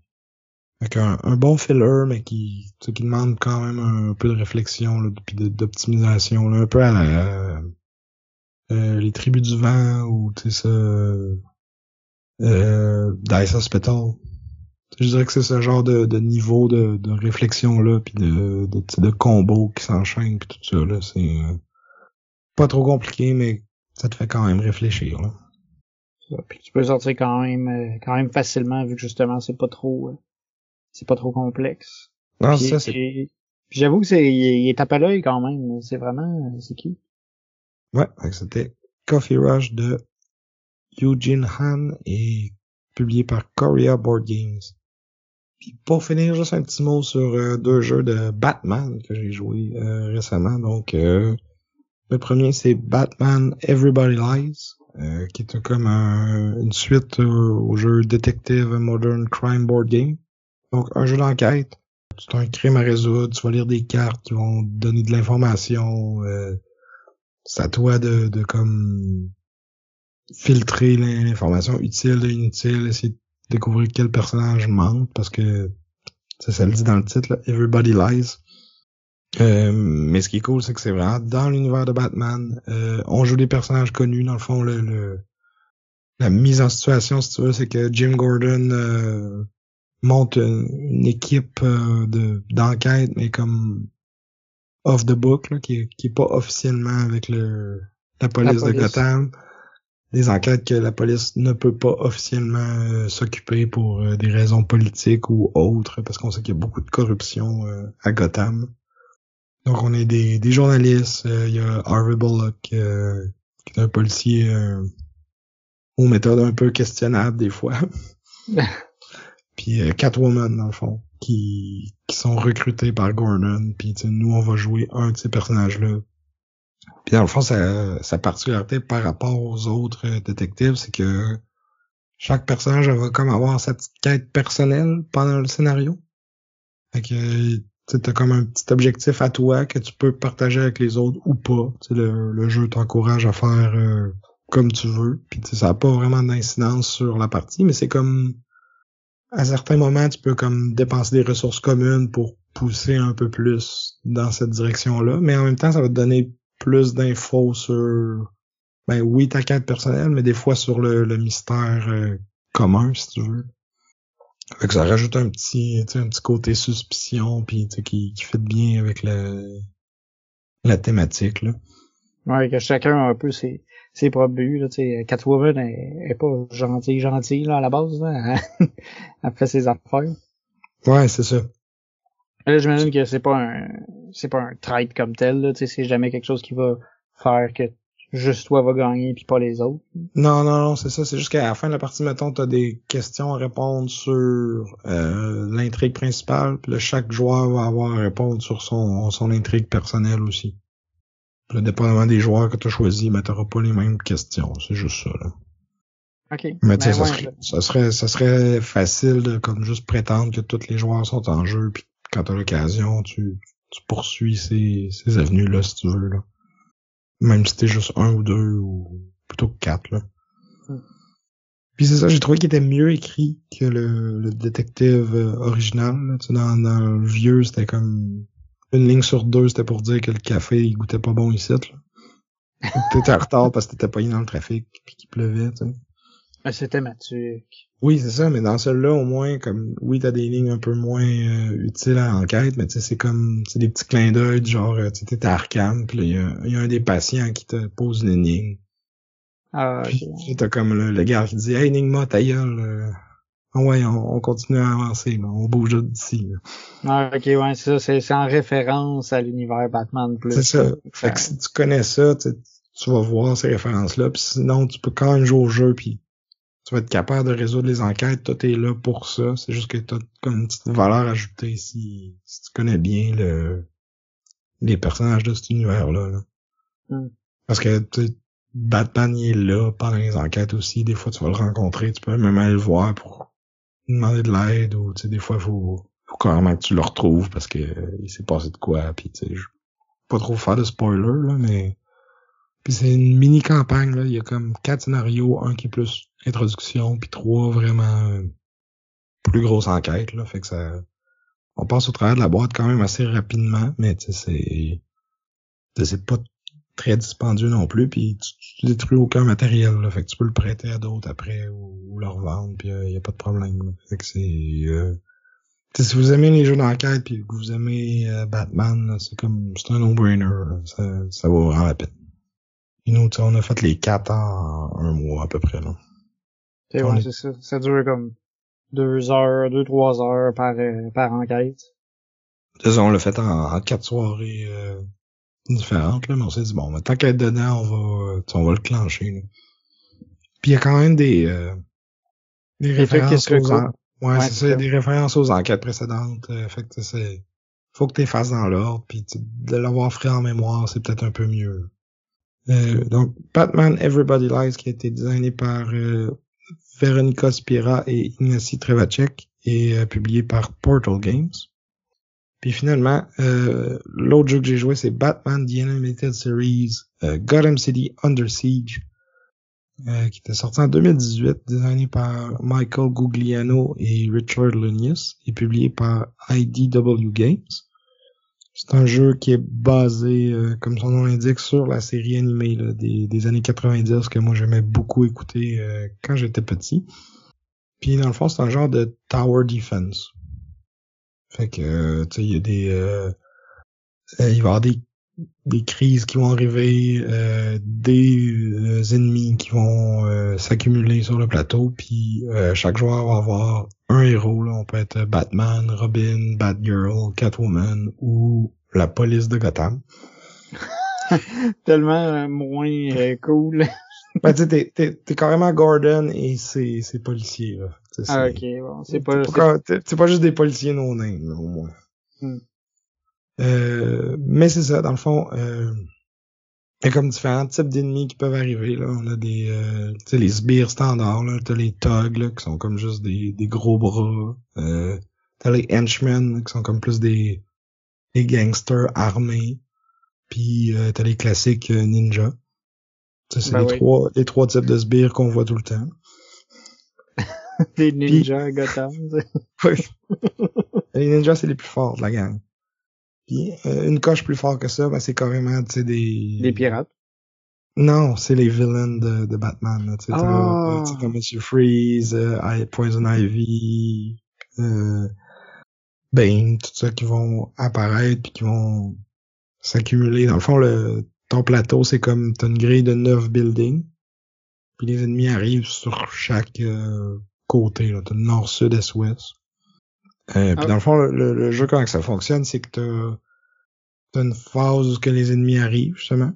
Avec un, bon filler, mais qui, qui demande quand même un, peu de réflexion, là, puis d'optimisation, un peu à la, euh, les tribus du vent, ou, tu sais, ça, euh, Dice Hospital. Je dirais que c'est ce genre de, de niveau de, de réflexion-là, puis de, de, de combos qui s'enchaînent, puis tout ça, là, c'est euh, pas trop compliqué, mais ça te fait quand même réfléchir, là. Puis tu peux sortir quand même euh, quand même facilement vu que justement c'est pas trop euh, c'est pas trop complexe. Non, ça c'est. J'avoue que c'est il, est tapé à l'œil quand même. C'est vraiment c'est qui? Ouais, c'était Coffee Rush de Eugene Han et publié par Korea Board Games. Puis pour finir, juste un petit mot sur euh, deux jeux de Batman que j'ai joué récemment. Donc le premier c'est Batman Everybody Lies. Euh, qui est comme une suite euh, au jeu Detective Modern Crime Board Game. Donc un jeu d'enquête. C'est un crime à résoudre, tu vas lire des cartes qui vont donner de l'information. Euh, c'est à toi de, de comme filtrer l'information utile et inutile, essayer découvrir quel personnage manque parce que ça, ça le dit dans le titre, là, Everybody Lies. Euh, mais ce qui est cool, c'est que c'est vraiment dans l'univers de Batman. Euh, on joue des personnages connus, dans le fond, le, la mise en situation, si tu veux, c'est que Jim Gordon euh, monte une, équipe de d'enquête, mais comme off the book, là, qui, qui est pas officiellement avec le la police, de Gotham. Des enquêtes que la police ne peut pas officiellement s'occuper pour des raisons politiques ou autres, parce qu'on sait qu'il y a beaucoup de corruption à Gotham. Donc on est des, des journalistes, euh, il y a Harvey Bullock euh, qui est un policier euh, aux méthodes un peu questionnables des fois. [laughs] puis euh, Catwoman dans le fond, qui, qui sont recrutés par Gordon. Puis nous on va jouer un de ces personnages-là. Puis dans le fond, sa, particularité par rapport aux autres détectives, c'est que chaque personnage va comme avoir sa petite quête personnelle pendant le scénario. Fait que t'as comme un petit objectif à toi que tu peux partager avec les autres ou pas. le, le jeu t'encourage à faire euh, comme tu veux. Puis ça n'a pas vraiment d'incidence sur la partie, mais c'est comme à certains moments, tu peux comme dépenser des ressources communes pour pousser un peu plus dans cette direction-là. Mais en même temps, ça va te donner plus d'infos sur ben oui, ta quête personnelle, mais des fois sur le, le mystère euh, commun, si tu veux. Fait que ça rajoute un petit, un petit côté suspicion puis qui, qui fait bien avec la, la thématique là. Ouais, que chacun a un peu ses, ses propres buts. Là, sais Catwoman est, est pas gentille, gentille là, à la base. Là. [laughs] Elle fait ses affaires. Ouais, c'est ça. Là, j'imagine que c'est pas un c'est pas un trait comme tel. Là, c'est jamais quelque chose qui va faire que juste toi va gagner puis pas les autres. Non, non, non, c'est ça. C'est juste qu'à la fin de la partie, mettons, t'as des questions à répondre sur euh, l'intrigue principale, puis là, chaque joueur va avoir à répondre sur son, son intrigue personnelle aussi. Puis là, dépendamment des joueurs que tu as choisis, ben t'auras pas les mêmes questions. C'est juste ça, là. OK. Mais tu sais, ben ça, serait, ça, serait, ça serait facile de comme juste prétendre que tous les joueurs sont en jeu, puis quand t'as l'occasion, tu, tu poursuis ces, ces avenues-là si tu veux, là. Même si c'était juste un ou deux ou plutôt que quatre, là. Hmm. Puis c'est ça, j'ai trouvé qu'il était mieux écrit que le, le détective euh, original. Là. Tu sais, dans, dans le vieux, c'était comme une ligne sur deux, c'était pour dire que le café il goûtait pas bon ici. Là. T'étais en retard parce que t'étais pas dans le trafic puis qu'il pleuvait, tu sais. Ah, c'était Mathieu. Oui, c'est ça, mais dans celui-là, au moins, comme oui, t'as des lignes un peu moins euh, utiles à l'enquête, mais tu sais, c'est comme c'est des petits clins d'œil, genre euh, tu t'es à Arkham, puis il y, a, un des patients qui te pose une énigme. Ah, puis t'as comme le, gars qui dit Hey Enigma, ta gueule. Euh, ah ouais, on, continue à avancer, on bouge d'ici. Ah, ok, ouais, c'est ça, c'est en référence à l'univers Batman plus. C'est ça. Fait que si tu connais ça, tu tu vas voir ces références-là. Puis sinon, tu peux quand même jouer au jeu, puis tu vas être capable de résoudre les enquêtes. Toi, t'es là pour ça. C'est juste que t'as comme une petite valeur ajoutée si, si tu connais bien le les personnages de cet univers-là. Là. Hmm. Parce que tu Batman il est là pendant les enquêtes aussi. Des fois, tu vas le rencontrer, tu peux même aller le voir pour demander de l'aide ou tu sais, des fois, faut, faut carrément que tu le retrouves parce que euh, il s'est passé de quoi. Puis tu sais, pas trop faire de spoiler là, mais puis c'est une mini campagne là. Il y a comme quatre scénarios, un qui est plus introduction, puis trois vraiment euh, plus grosses enquêtes là. Fait que ça, on passe au travers de la boîte quand même assez rapidement, mais c'est c'est pas très dispendieux non plus, puis tu, détruis aucun matériel, là, fait que tu peux le prêter à d'autres après ou, le revendre, puis il euh, y a pas de problème. Là. Fait que c'est euh, si vous aimez les jeux d'enquête puis que vous aimez euh, Batman, c'est comme c'est un no-brainer, ça, ça vaut vraiment la peine. Et nous, on a fait les quatre en un mois à peu près là. C'est ouais, ça. Ça dure comme deux heures, deux, trois heures par, par enquête. Ça, on l'a fait en, en, quatre soirées différentes, là, mais on s'est dit, bon, tant qu'à être dedans, on va, euh, on va le clencher. Là. Puis il y a quand même des, euh, des références aux en... ouais, c'est ça, des références aux enquêtes précédentes. Euh, fait que c'est faut que tu fasses dans l'ordre, puis de l'avoir frais en mémoire, c'est peut-être un peu mieux. Euh, donc, Batman Everybody Lies, qui a été designé par euh, Veronica Spira et Ignacy Trevacek, et euh, publié par Portal Games. Puis finalement, euh, l'autre jeu que j'ai joué, c'est Batman The Animated Series euh, Gotham City Under Siege, euh, qui était sorti en 2018, designé par Michael Gugliano et Richard Lunius, et publié par IDW Games. C'est un jeu qui est basé, euh, comme son nom l'indique, sur la série animée des, des, années 90 que moi j'aimais beaucoup écouter euh, quand j'étais petit. Puis dans le fond, c'est un genre de tower defense. Fait que, euh, tu sais, il y a des... Euh, euh, il va y avoir des, des crises qui vont arriver, des ennemis qui vont s'accumuler sur le plateau, puis chaque joueur va avoir un héros. Là. On peut être Batman, Robin, Batgirl, Catwoman ou la police de Gotham. [laughs] Tellement moins cool. [laughs] ben, tu t'es, t'es, carrément Gordon et c'est, c'est policier, là. ah, ok, bon. C'est pas, c'est pas juste des policiers non name, au moins. Hmm. Euh, mais c'est ça, dans le fond, euh, il y a comme différents types d'ennemis qui peuvent arriver, là. On a des, euh, tu sais, les sbires standards, là. T'as les thugs, là, qui sont comme juste des, des gros bras. Euh, t'as les henchmen, qui sont comme plus des, des gangsters armés. Puis euh, t'as les classiques euh, ninjas. C'est ben les, trois, les trois types de sbires qu'on voit tout le temps. [laughs] les ninjas Puis... Gotham. oui. les ninjas, c'est les plus forts de la gang. Puis euh, une coche plus fort que ça, ben, c'est carrément des... Des pirates? Non, c'est les villains de, de Batman. Tu sais, oh. comme Monsieur Freeze, euh, Poison Ivy, euh, Bane, tout ça qui vont apparaître puis qui vont s'accumuler. Dans le fond, le, ton plateau, c'est comme t'as une grille de neuf buildings. Puis les ennemis arrivent sur chaque euh, côté. Là. T'as nord, sud, est, ouest. Euh, Puis ah. dans le fond, le, jeu, comment ça fonctionne, c'est que t'as, t'as une phase où que les ennemis arrivent, justement.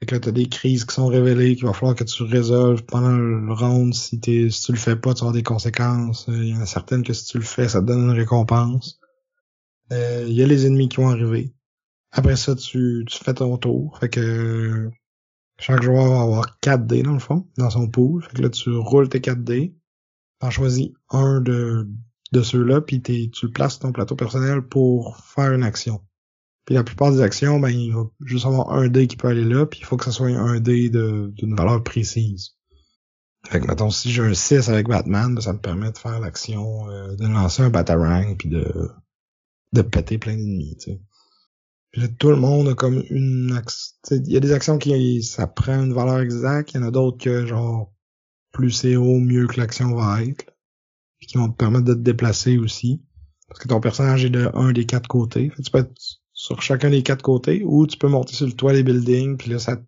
Et que là, t'as des crises qui sont révélées, qu'il va falloir que tu résolves pendant le round. Si, t'es, si tu le fais pas, tu vas des conséquences. Il y en a certaines que si tu le fais, ça te donne une récompense. Euh, il y a les ennemis qui vont arriver. Après ça, tu, tu fais ton tour. Fait que chaque joueur va avoir 4 dés dans le fond, dans son pool. Fait que là, tu roules tes 4 dés. T'en choisis un de, de ceux-là, puis tu le places ton plateau personnel pour faire une action. Puis la plupart des actions, ben, il va juste avoir un dé qui peut aller là, puis il faut que ce soit un dé d'une valeur précise. Fait que, mettons, si j'ai un 6 avec Batman, ben, ça me permet de faire l'action, euh, de lancer un Batarang, puis de, de péter plein d'ennemis, tu sais tout le monde a comme une action. Il y a des actions qui ça prend une valeur exacte, il y en a d'autres que genre plus c'est haut, mieux que l'action va être. Qui vont te permettre de te déplacer aussi. Parce que ton personnage est de un des quatre côtés. tu peux être sur chacun des quatre côtés ou tu peux monter sur le toit des buildings, puis là ça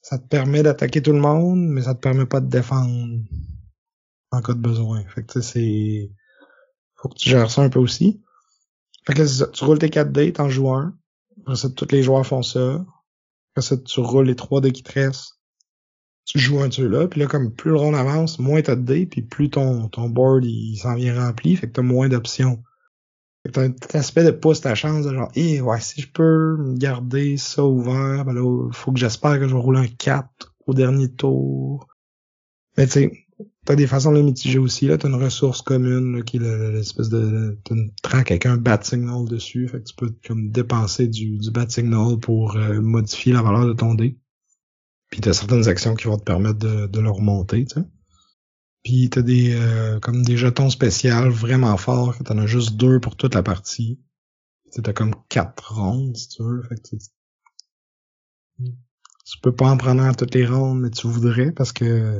ça te permet d'attaquer tout le monde, mais ça te permet pas de défendre en cas de besoin. Fait que c'est faut que tu gères ça un peu aussi. Fait que là, tu roules tes 4 dés, t'en joues un. Après ça, tous les joueurs font ça. Après ça, tu roules les trois dés qui te restent. Tu joues un de là puis là, comme plus le round avance, moins t'as de dés, puis plus ton, ton board il, s'en vient rempli, fait que t'as moins d'options. Fait que t'as un aspect de pouce ta chance de genre, eh ouais, si je peux garder ça ouvert, ben là, faut que j'espère que je vais rouler un 4 au dernier tour. Mais tu sais, t'as des façons de les mitiger aussi, là. T'as une ressource commune, qui est l'espèce de, t'as une track avec un bat signal dessus. Fait que tu peux, comme, dépenser du, du bat signal pour euh, modifier la valeur de ton dé. Puis t'as certaines actions qui vont te permettre de, de le remonter, tu sais. Puis t'as des, euh, comme des jetons spéciaux vraiment forts, que t'en as juste deux pour toute la partie. T'as comme quatre rondes, si tu veux. Fait que tu peux pas en prendre un toutes les rondes, mais tu voudrais parce que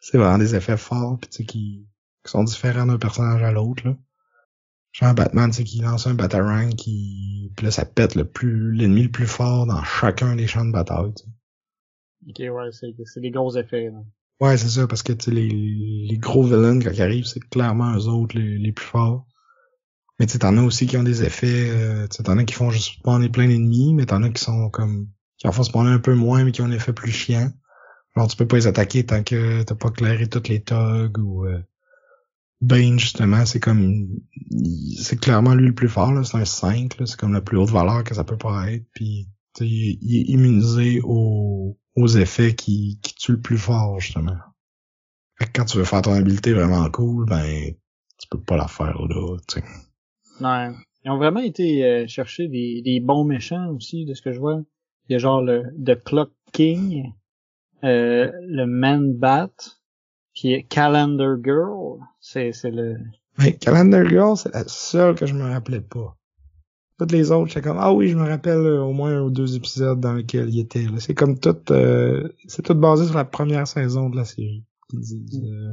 c'est vraiment des effets forts pis, qui, qui sont différents d'un personnage à l'autre. Genre Batman, tu qui lance un Batarang qui. Puis là, ça pète le plus l'ennemi le plus fort dans chacun des champs de bataille. Ok, ouais, c'est des gros effets. Là. Ouais, c'est ça, parce que les, les gros villains quand ils arrivent, c'est clairement eux autres les, les plus forts. Mais tu t'en as aussi qui ont des effets, euh, t'en as qui font juste spawner plein d'ennemis, mais t'en as qui sont comme qui en font spawner un peu moins, mais qui ont un effet plus chiant. Alors tu peux pas les attaquer tant que t'as pas clairé toutes les thugs ou euh, Bane justement, c'est comme c'est clairement lui le plus fort, c'est un 5, c'est comme la plus haute valeur que ça peut pas être. Puis il, est immunisé aux, aux effets qui, qui tuent le plus fort, justement. Fait que quand tu veux faire ton habileté vraiment cool, ben tu peux pas la faire là, tu sais. Ouais. Ils ont vraiment été euh, chercher des, des bons méchants aussi, de ce que je vois. Il y a genre le The Clock King, euh, le Man Bat, qui est Calendar Girl. C'est, c'est le... Mais Calendar Girl, c'est la seule que je me rappelais pas. Toutes les autres, j'étais comme, ah oui, je me rappelle euh, au moins un ou deux épisodes dans lesquels il était. C'est comme tout, euh, c'est tout basé sur la première saison de la série. Mm.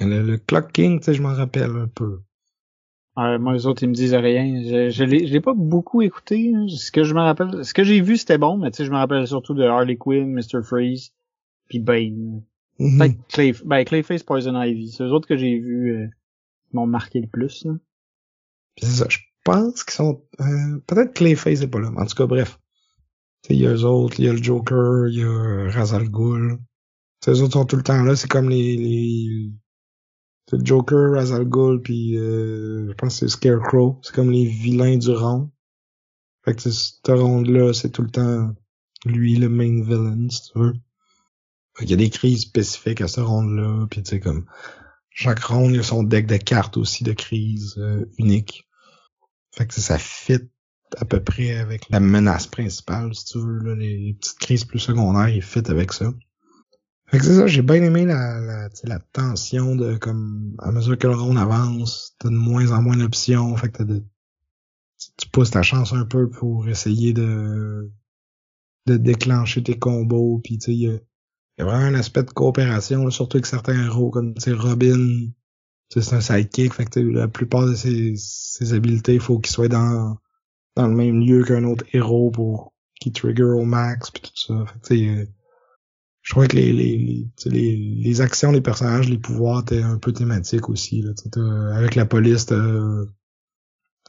le, le, Clock King, tu sais, je m'en rappelle un peu. Euh, moi, les autres, ils me disent rien. Je, je l'ai pas beaucoup écouté. Hein. Ce que je me rappelle, ce que j'ai vu, c'était bon, mais tu sais, je me rappelle surtout de Harley Quinn, Mr. Freeze, puis Bane. Mm -hmm. Clay, ben, Clayface, Poison Ivy. C'est les autres que j'ai vus euh, m'ont marqué le plus. C'est ça. Je pense qu'ils sont... Euh, Peut-être Clayface est pas là. En tout cas, bref. Il y a eux autres, il y a le Joker, il y a Razal Ghul. Ces autres sont tout le temps là. C'est comme les, les c'est Joker, Razal Ghul, puis euh, je pense que c'est Scarecrow. C'est comme les vilains du rond. Fait que cette ronde-là, c'est tout le temps lui le main villain, si tu veux. Fait qu'il y a des crises spécifiques à cette ronde-là, puis tu sais, comme chaque ronde, il y a son deck de cartes aussi de crise euh, unique. Fait que ça fit à peu près avec la menace principale, si tu veux, là, les, petites crises plus secondaires, ils fit avec ça. Fait que c'est ça, j'ai bien aimé la, la, la tension de comme à mesure que le round avance, t'as de moins en moins d'options. Fait que de, tu pousses ta chance un peu pour essayer de de déclencher tes combos. Puis tu sais, il y, a vraiment un aspect de coopération, surtout avec certains héros comme tu Robin. C'est un sidekick, fait que la plupart de ses, ses habiletés, il faut qu'il soit dans dans le même lieu qu'un autre héros pour qu'il trigger au max puis tout ça. Fait que sais je crois que les, les, les, les, actions des personnages, les pouvoirs étaient un peu thématiques aussi. Là. Avec la police,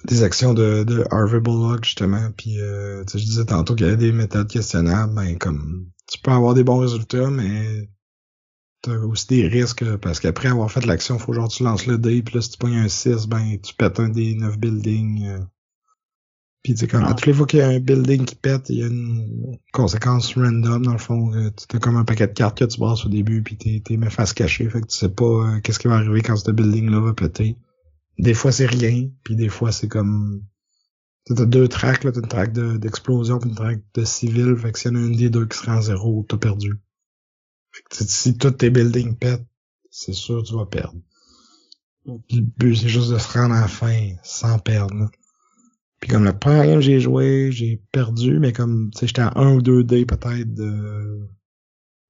des actions de, de Harvey Bullock, justement. Puis euh, je disais tantôt qu'il y avait des méthodes questionnables. Ben, comme tu peux avoir des bons résultats, mais t'as aussi des risques parce qu'après avoir fait l'action, faut genre tu lances le dé, puis là si tu pognes un 6, ben tu pètes un des 9 buildings. Euh, puis tu comme à toutes les fois qu'il y a un building qui pète, il y a une conséquence random dans le fond. Euh, tu as comme un paquet de cartes que tu brasses au début, puis t'es t'es mais face cachée, fait que tu sais pas euh, qu'est-ce qui va arriver quand ce building-là va péter. Des fois c'est rien, puis des fois c'est comme t'as deux tracks, là, t'as une track d'explosion puis une track de civil, fait que s'il y en a une des deux qui sera en zéro, t'as perdu. Que si tous tes buildings pètent, c'est sûr tu vas perdre. le but c'est juste de se rendre à la fin sans perdre. Puis comme la première game que j'ai joué, j'ai perdu, mais comme tu sais, j'étais à 1 ou 2 dés peut-être de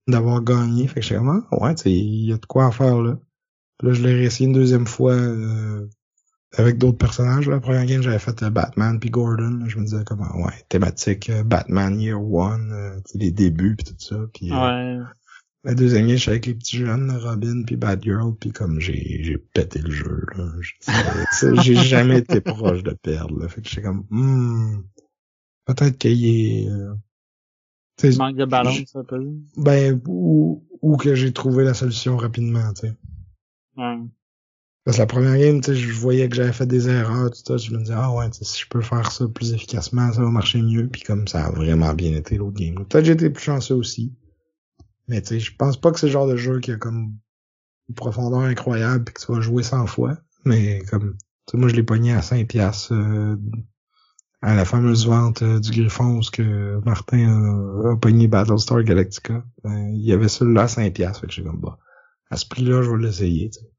d'avoir gagné. Fait que j'étais comme ah, ouais, tu sais, il y a de quoi à faire là. là, je l'ai réessayé une deuxième fois euh, avec d'autres personnages. La première game, j'avais fait euh, Batman puis Gordon. je me disais comme ah, ouais, thématique euh, Batman Year One, les débuts puis tout ça. Puis, ouais. La deuxième je suis avec les petits jeunes, Robin puis Batgirl, puis comme j'ai j'ai pété le jeu là. J'ai jamais été proche de perdre. Là. Fait que j'étais comme hmm, peut-être qu'il est euh, Manque de balance un peu. Ben, ou, ou que j'ai trouvé la solution rapidement, tu sais. Ouais. Parce que la première game, tu sais, je voyais que j'avais fait des erreurs, tout ça. Je me disais, ah ouais, si je peux faire ça plus efficacement, ça va marcher mieux. Puis comme ça a vraiment bien été l'autre game. Peut-être été plus chanceux aussi. Mais tu sais, je pense pas que c'est le genre de jeu qui a comme une profondeur incroyable puis que tu vas jouer 100 fois. Mais comme, tu sais, moi je l'ai pogné à 5 piastres euh, à la fameuse vente euh, du Griffon où ce que Martin a, a pogné Battlestar Galactica. Ben, il y avait celui-là à 5 piastres. Fait que j'ai comme, bah, à ce prix-là, je vais l'essayer, tu sais.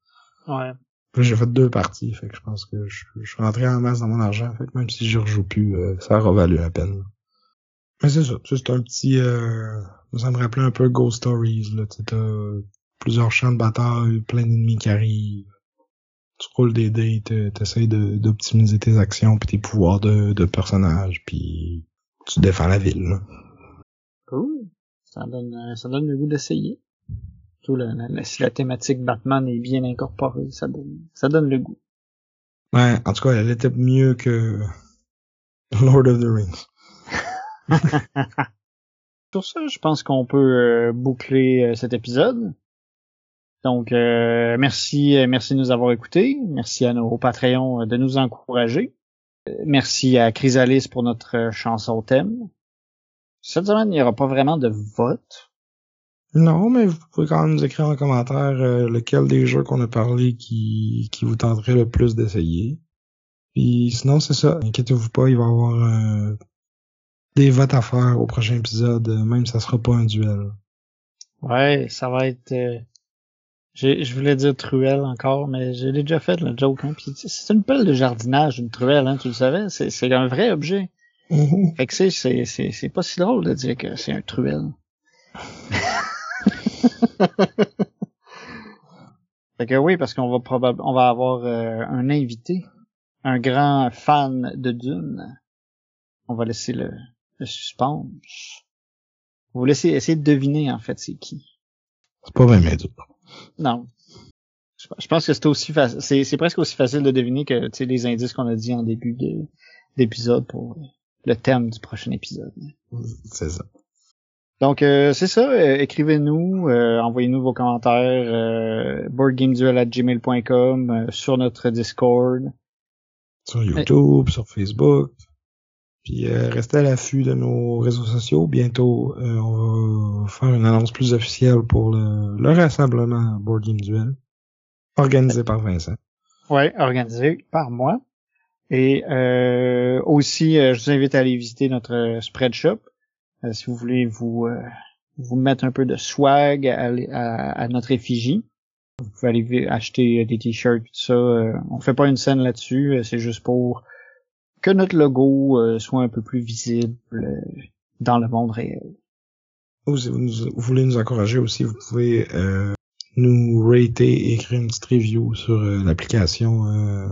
Ouais. Puis j'ai fait deux parties, fait que je pense que je, je suis rentré en masse dans mon argent, fait que même si je rejoue plus, euh, ça aura valu la peine. Mais c'est ça, ça, c'est un petit... Euh, ça me rappelait un peu Ghost Stories, là, t'as plusieurs champs de bataille, plein d'ennemis qui arrivent, tu roules des dés, t'es- t'essayes d'optimiser tes actions puis tes pouvoirs de, de personnage, puis tu défends la ville, là. Cool. Ça donne, euh, ça donne le goût d'essayer. La- si la thématique Batman est bien incorporée, ça donne, ça donne le goût. Ouais, en tout cas, elle était mieux que Lord of the Rings. [laughs] Sur ça, je pense qu'on peut euh, boucler euh, cet épisode. Donc, euh, merci, merci de nous avoir écoutés. Merci à nos Patreons de nous encourager. Merci à Chrysalis pour notre chanson thème. Cette semaine, il n'y aura pas vraiment de vote. Non, mais vous pouvez quand même nous écrire en commentaire lequel des jeux qu'on a parlé qui, qui vous tenterait le plus d'essayer. Puis sinon, c'est ça. Inquiétez-vous pas, il va y avoir euh, des votes à faire au prochain épisode, euh, même si ça sera pas un duel. Ouais, ça va être... euh, je voulais dire truelle encore, mais je l'ai déjà fait, le joke. Hein, c'est une pelle de jardinage, une truelle, hein, tu le savais. C'est un vrai objet. Fait que c'est- c'est c'est c'est pas si drôle de dire que c'est un truelle. [laughs] fait que oui, parce qu'on va probablement on va avoir euh, un invité, un grand fan de Dune. On va laisser le, le suspense. On va laisser essayer de deviner en fait c'est qui. C'est pas dur. Non. Je je pense que c'est aussi facile. C'est, c'est presque aussi facile de deviner que les indices qu'on a dit en début de, d'épisode pour le thème du prochain épisode. C'est ça. Donc euh, c'est ça. euh, écrivez-nous, euh, envoyez-nous vos commentaires euh, boardgameduel@gmail.com euh, sur notre Discord. Sur YouTube, sur Facebook. Puis euh, restez à l'affût de nos réseaux sociaux. Bientôt, euh, on va faire une annonce plus officielle pour le, le rassemblement Board Game Duel. Organisé par Vincent. Ouais, organisé par moi. Et euh, aussi, euh, je vous invite à aller visiter notre spread shop. Si vous voulez vous vous mettre un peu de swag à, à- notre effigie. Vous pouvez aller acheter des t-shirts, tout ça. On fait pas une scène là-dessus. C'est juste pour que notre logo euh, soit un peu plus visible euh, dans le monde réel. Vous, nous- vous voulez nous encourager aussi, vous pouvez euh, nous rater et écrire une petite review sur euh, l'application euh,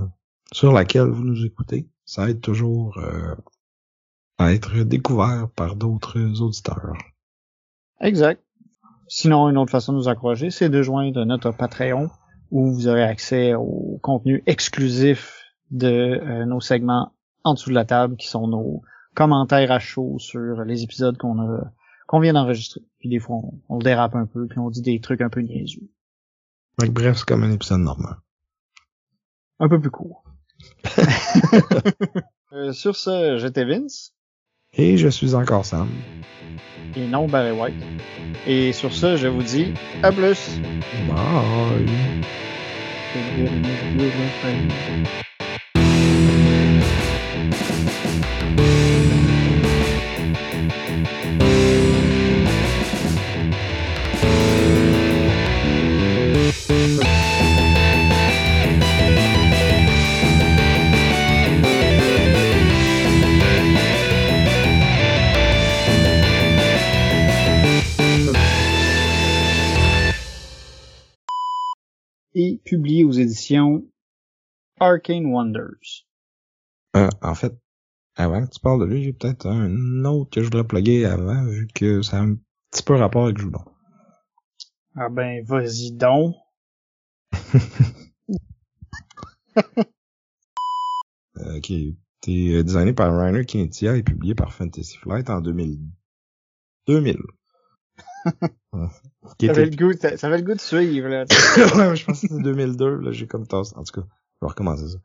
sur laquelle vous nous écoutez. Ça aide toujours euh, à être découvert par d'autres auditeurs. Exact. Sinon, une autre façon de nous encourager, c'est de joindre notre Patreon où vous aurez accès au contenu exclusif de nos segments en dessous de la table qui sont nos commentaires à chaud sur les épisodes qu'on a qu'on vient d'enregistrer. Puis des fois, on, on le dérape un peu, puis on dit des trucs un peu niaiseux. Bref, c'est comme un épisode normal. Un peu plus court. [laughs] Euh, sur ce, j'étais Vince, Et je suis encore Sam. et non Barry White. Et sur ce, je vous dis à plus! Bye! Publié aux éditions Arcane Wonders. Euh, en fait, avant que tu parles de lui, j'ai peut-être un autre que je voudrais plugger avant, vu que ça a un petit peu rapport avec Joudon. Ah ben, vas-y donc. [laughs] Euh, qui a été designé par Rainer Quintia et publié par Fantasy Flight en 2000 2000. [laughs] Qui ça, avait le goût, ça, avait le goût de suivre, là. [laughs] ouais, je pense que c'était 2002, là, j'ai comme tasse. En tout cas, je vais recommencer ça.